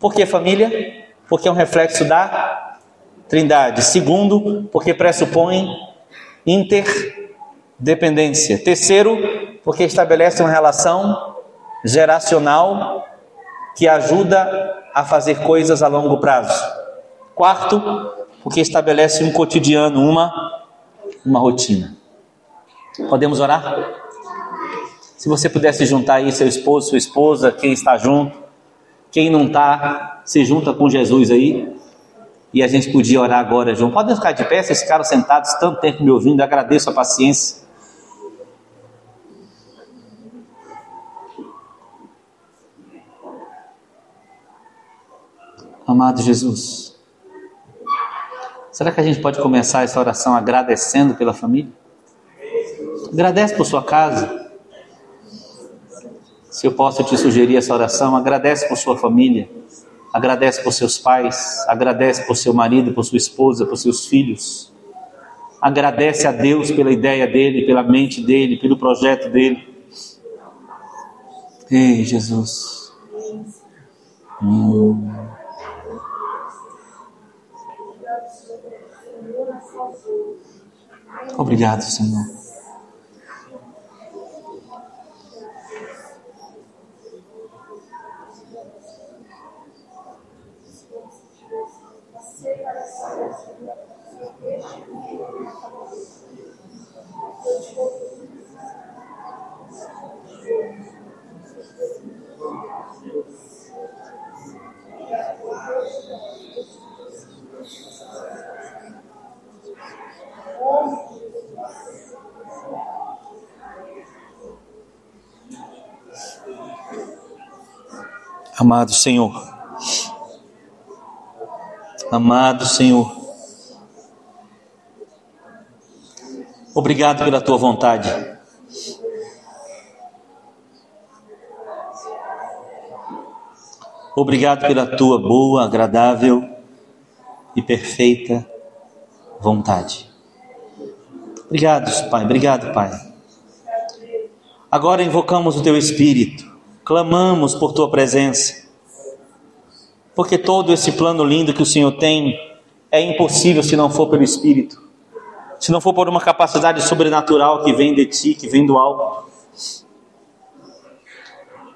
por que família? Porque é um reflexo da Trindade. Segundo, porque pressupõe interdependência. Terceiro, porque estabelece uma relação geracional que ajuda a fazer coisas a longo prazo. Quarto, porque estabelece um cotidiano, uma uma rotina. Podemos orar? Se você pudesse juntar aí seu esposo, sua esposa, quem está junto, quem não está, se junta com Jesus aí. E a gente podia orar agora junto. Podem ficar de pé, vocês ficaram sentados tanto tempo me ouvindo, agradeço a paciência. Amado Jesus, será que a gente pode começar essa oração agradecendo pela família? Agradece por sua casa. Se eu posso te sugerir essa oração, agradece por sua família, agradece por seus pais, agradece por seu marido, por sua esposa, por seus filhos. Agradece a Deus pela ideia dele, pela mente dele, pelo projeto dele. Ei, Jesus. Hum. Obrigado, Senhor. Amado Senhor, amado Senhor, obrigado pela tua vontade. Obrigado pela tua boa, agradável e perfeita vontade. Obrigado, Pai. Obrigado, Pai. Agora invocamos o teu Espírito clamamos por tua presença, porque todo esse plano lindo que o Senhor tem é impossível se não for pelo Espírito, se não for por uma capacidade sobrenatural que vem de ti, que vem do alto.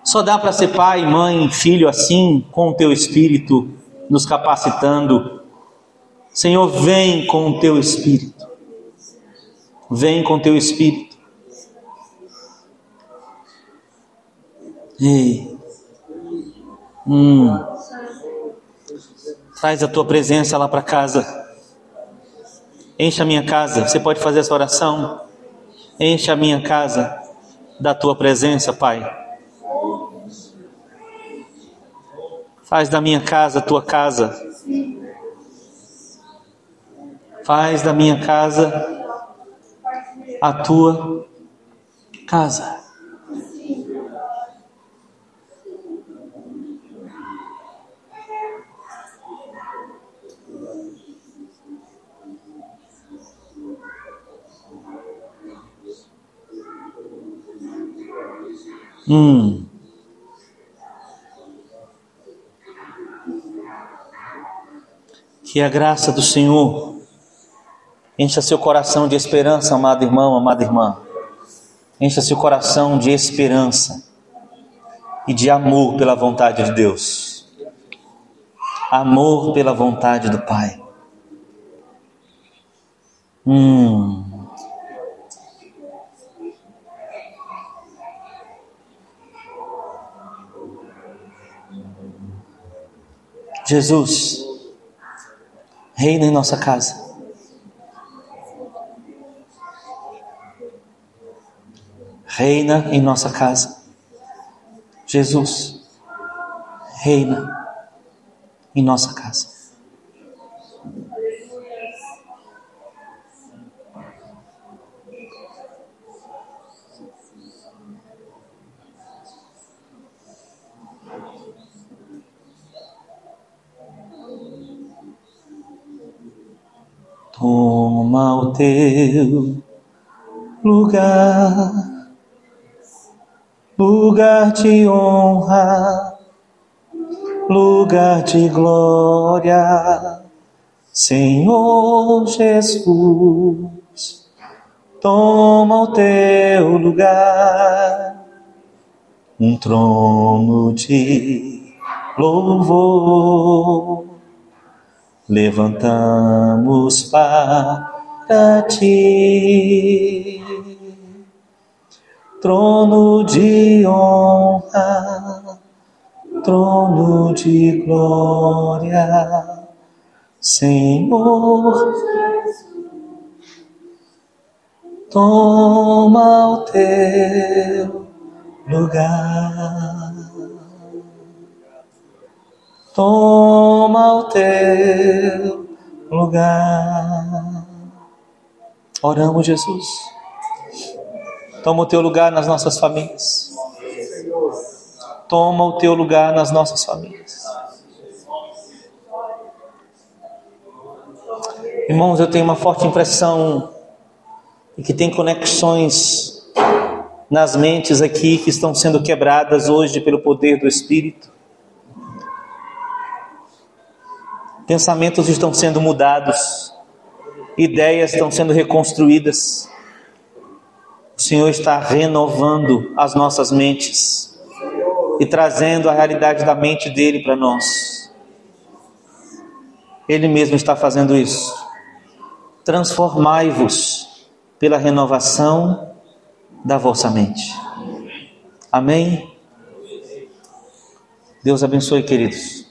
Só dá para ser pai, mãe, filho assim, com o teu Espírito nos capacitando. Senhor, vem com o teu Espírito. Vem com o teu Espírito. Ei. Hum. Traz a tua presença lá para casa. Enche a minha casa. Você pode fazer essa oração? Enche a minha casa da tua presença, Pai. Faz da minha casa a tua casa. Faz da minha casa a tua casa. Hum. Que a graça do Senhor encha seu coração de esperança, amado irmão, amada irmã. Encha seu coração de esperança e de amor pela vontade de Deus. Amor pela vontade do Pai. Hum. Jesus, reina em nossa casa. Reina em nossa casa. Jesus, reina em nossa casa. Toma o teu lugar, lugar de honra, lugar de glória, Senhor Jesus. Toma o teu lugar, um trono de louvor levantamos para ti. Trono de honra, trono de glória, Senhor, toma o teu lugar. Toma o teu lugar. Oramos, Jesus. Toma o teu lugar nas nossas famílias. Toma o teu lugar nas nossas famílias. Irmãos, eu tenho uma forte impressão e que tem conexões nas mentes aqui que estão sendo quebradas hoje pelo poder do Espírito. Pensamentos estão sendo mudados, ideias estão sendo reconstruídas. O Senhor está renovando as nossas mentes e trazendo a realidade da mente dele para nós. Ele mesmo está fazendo isso. Transformai-vos pela renovação da vossa mente. Amém? Deus abençoe, queridos.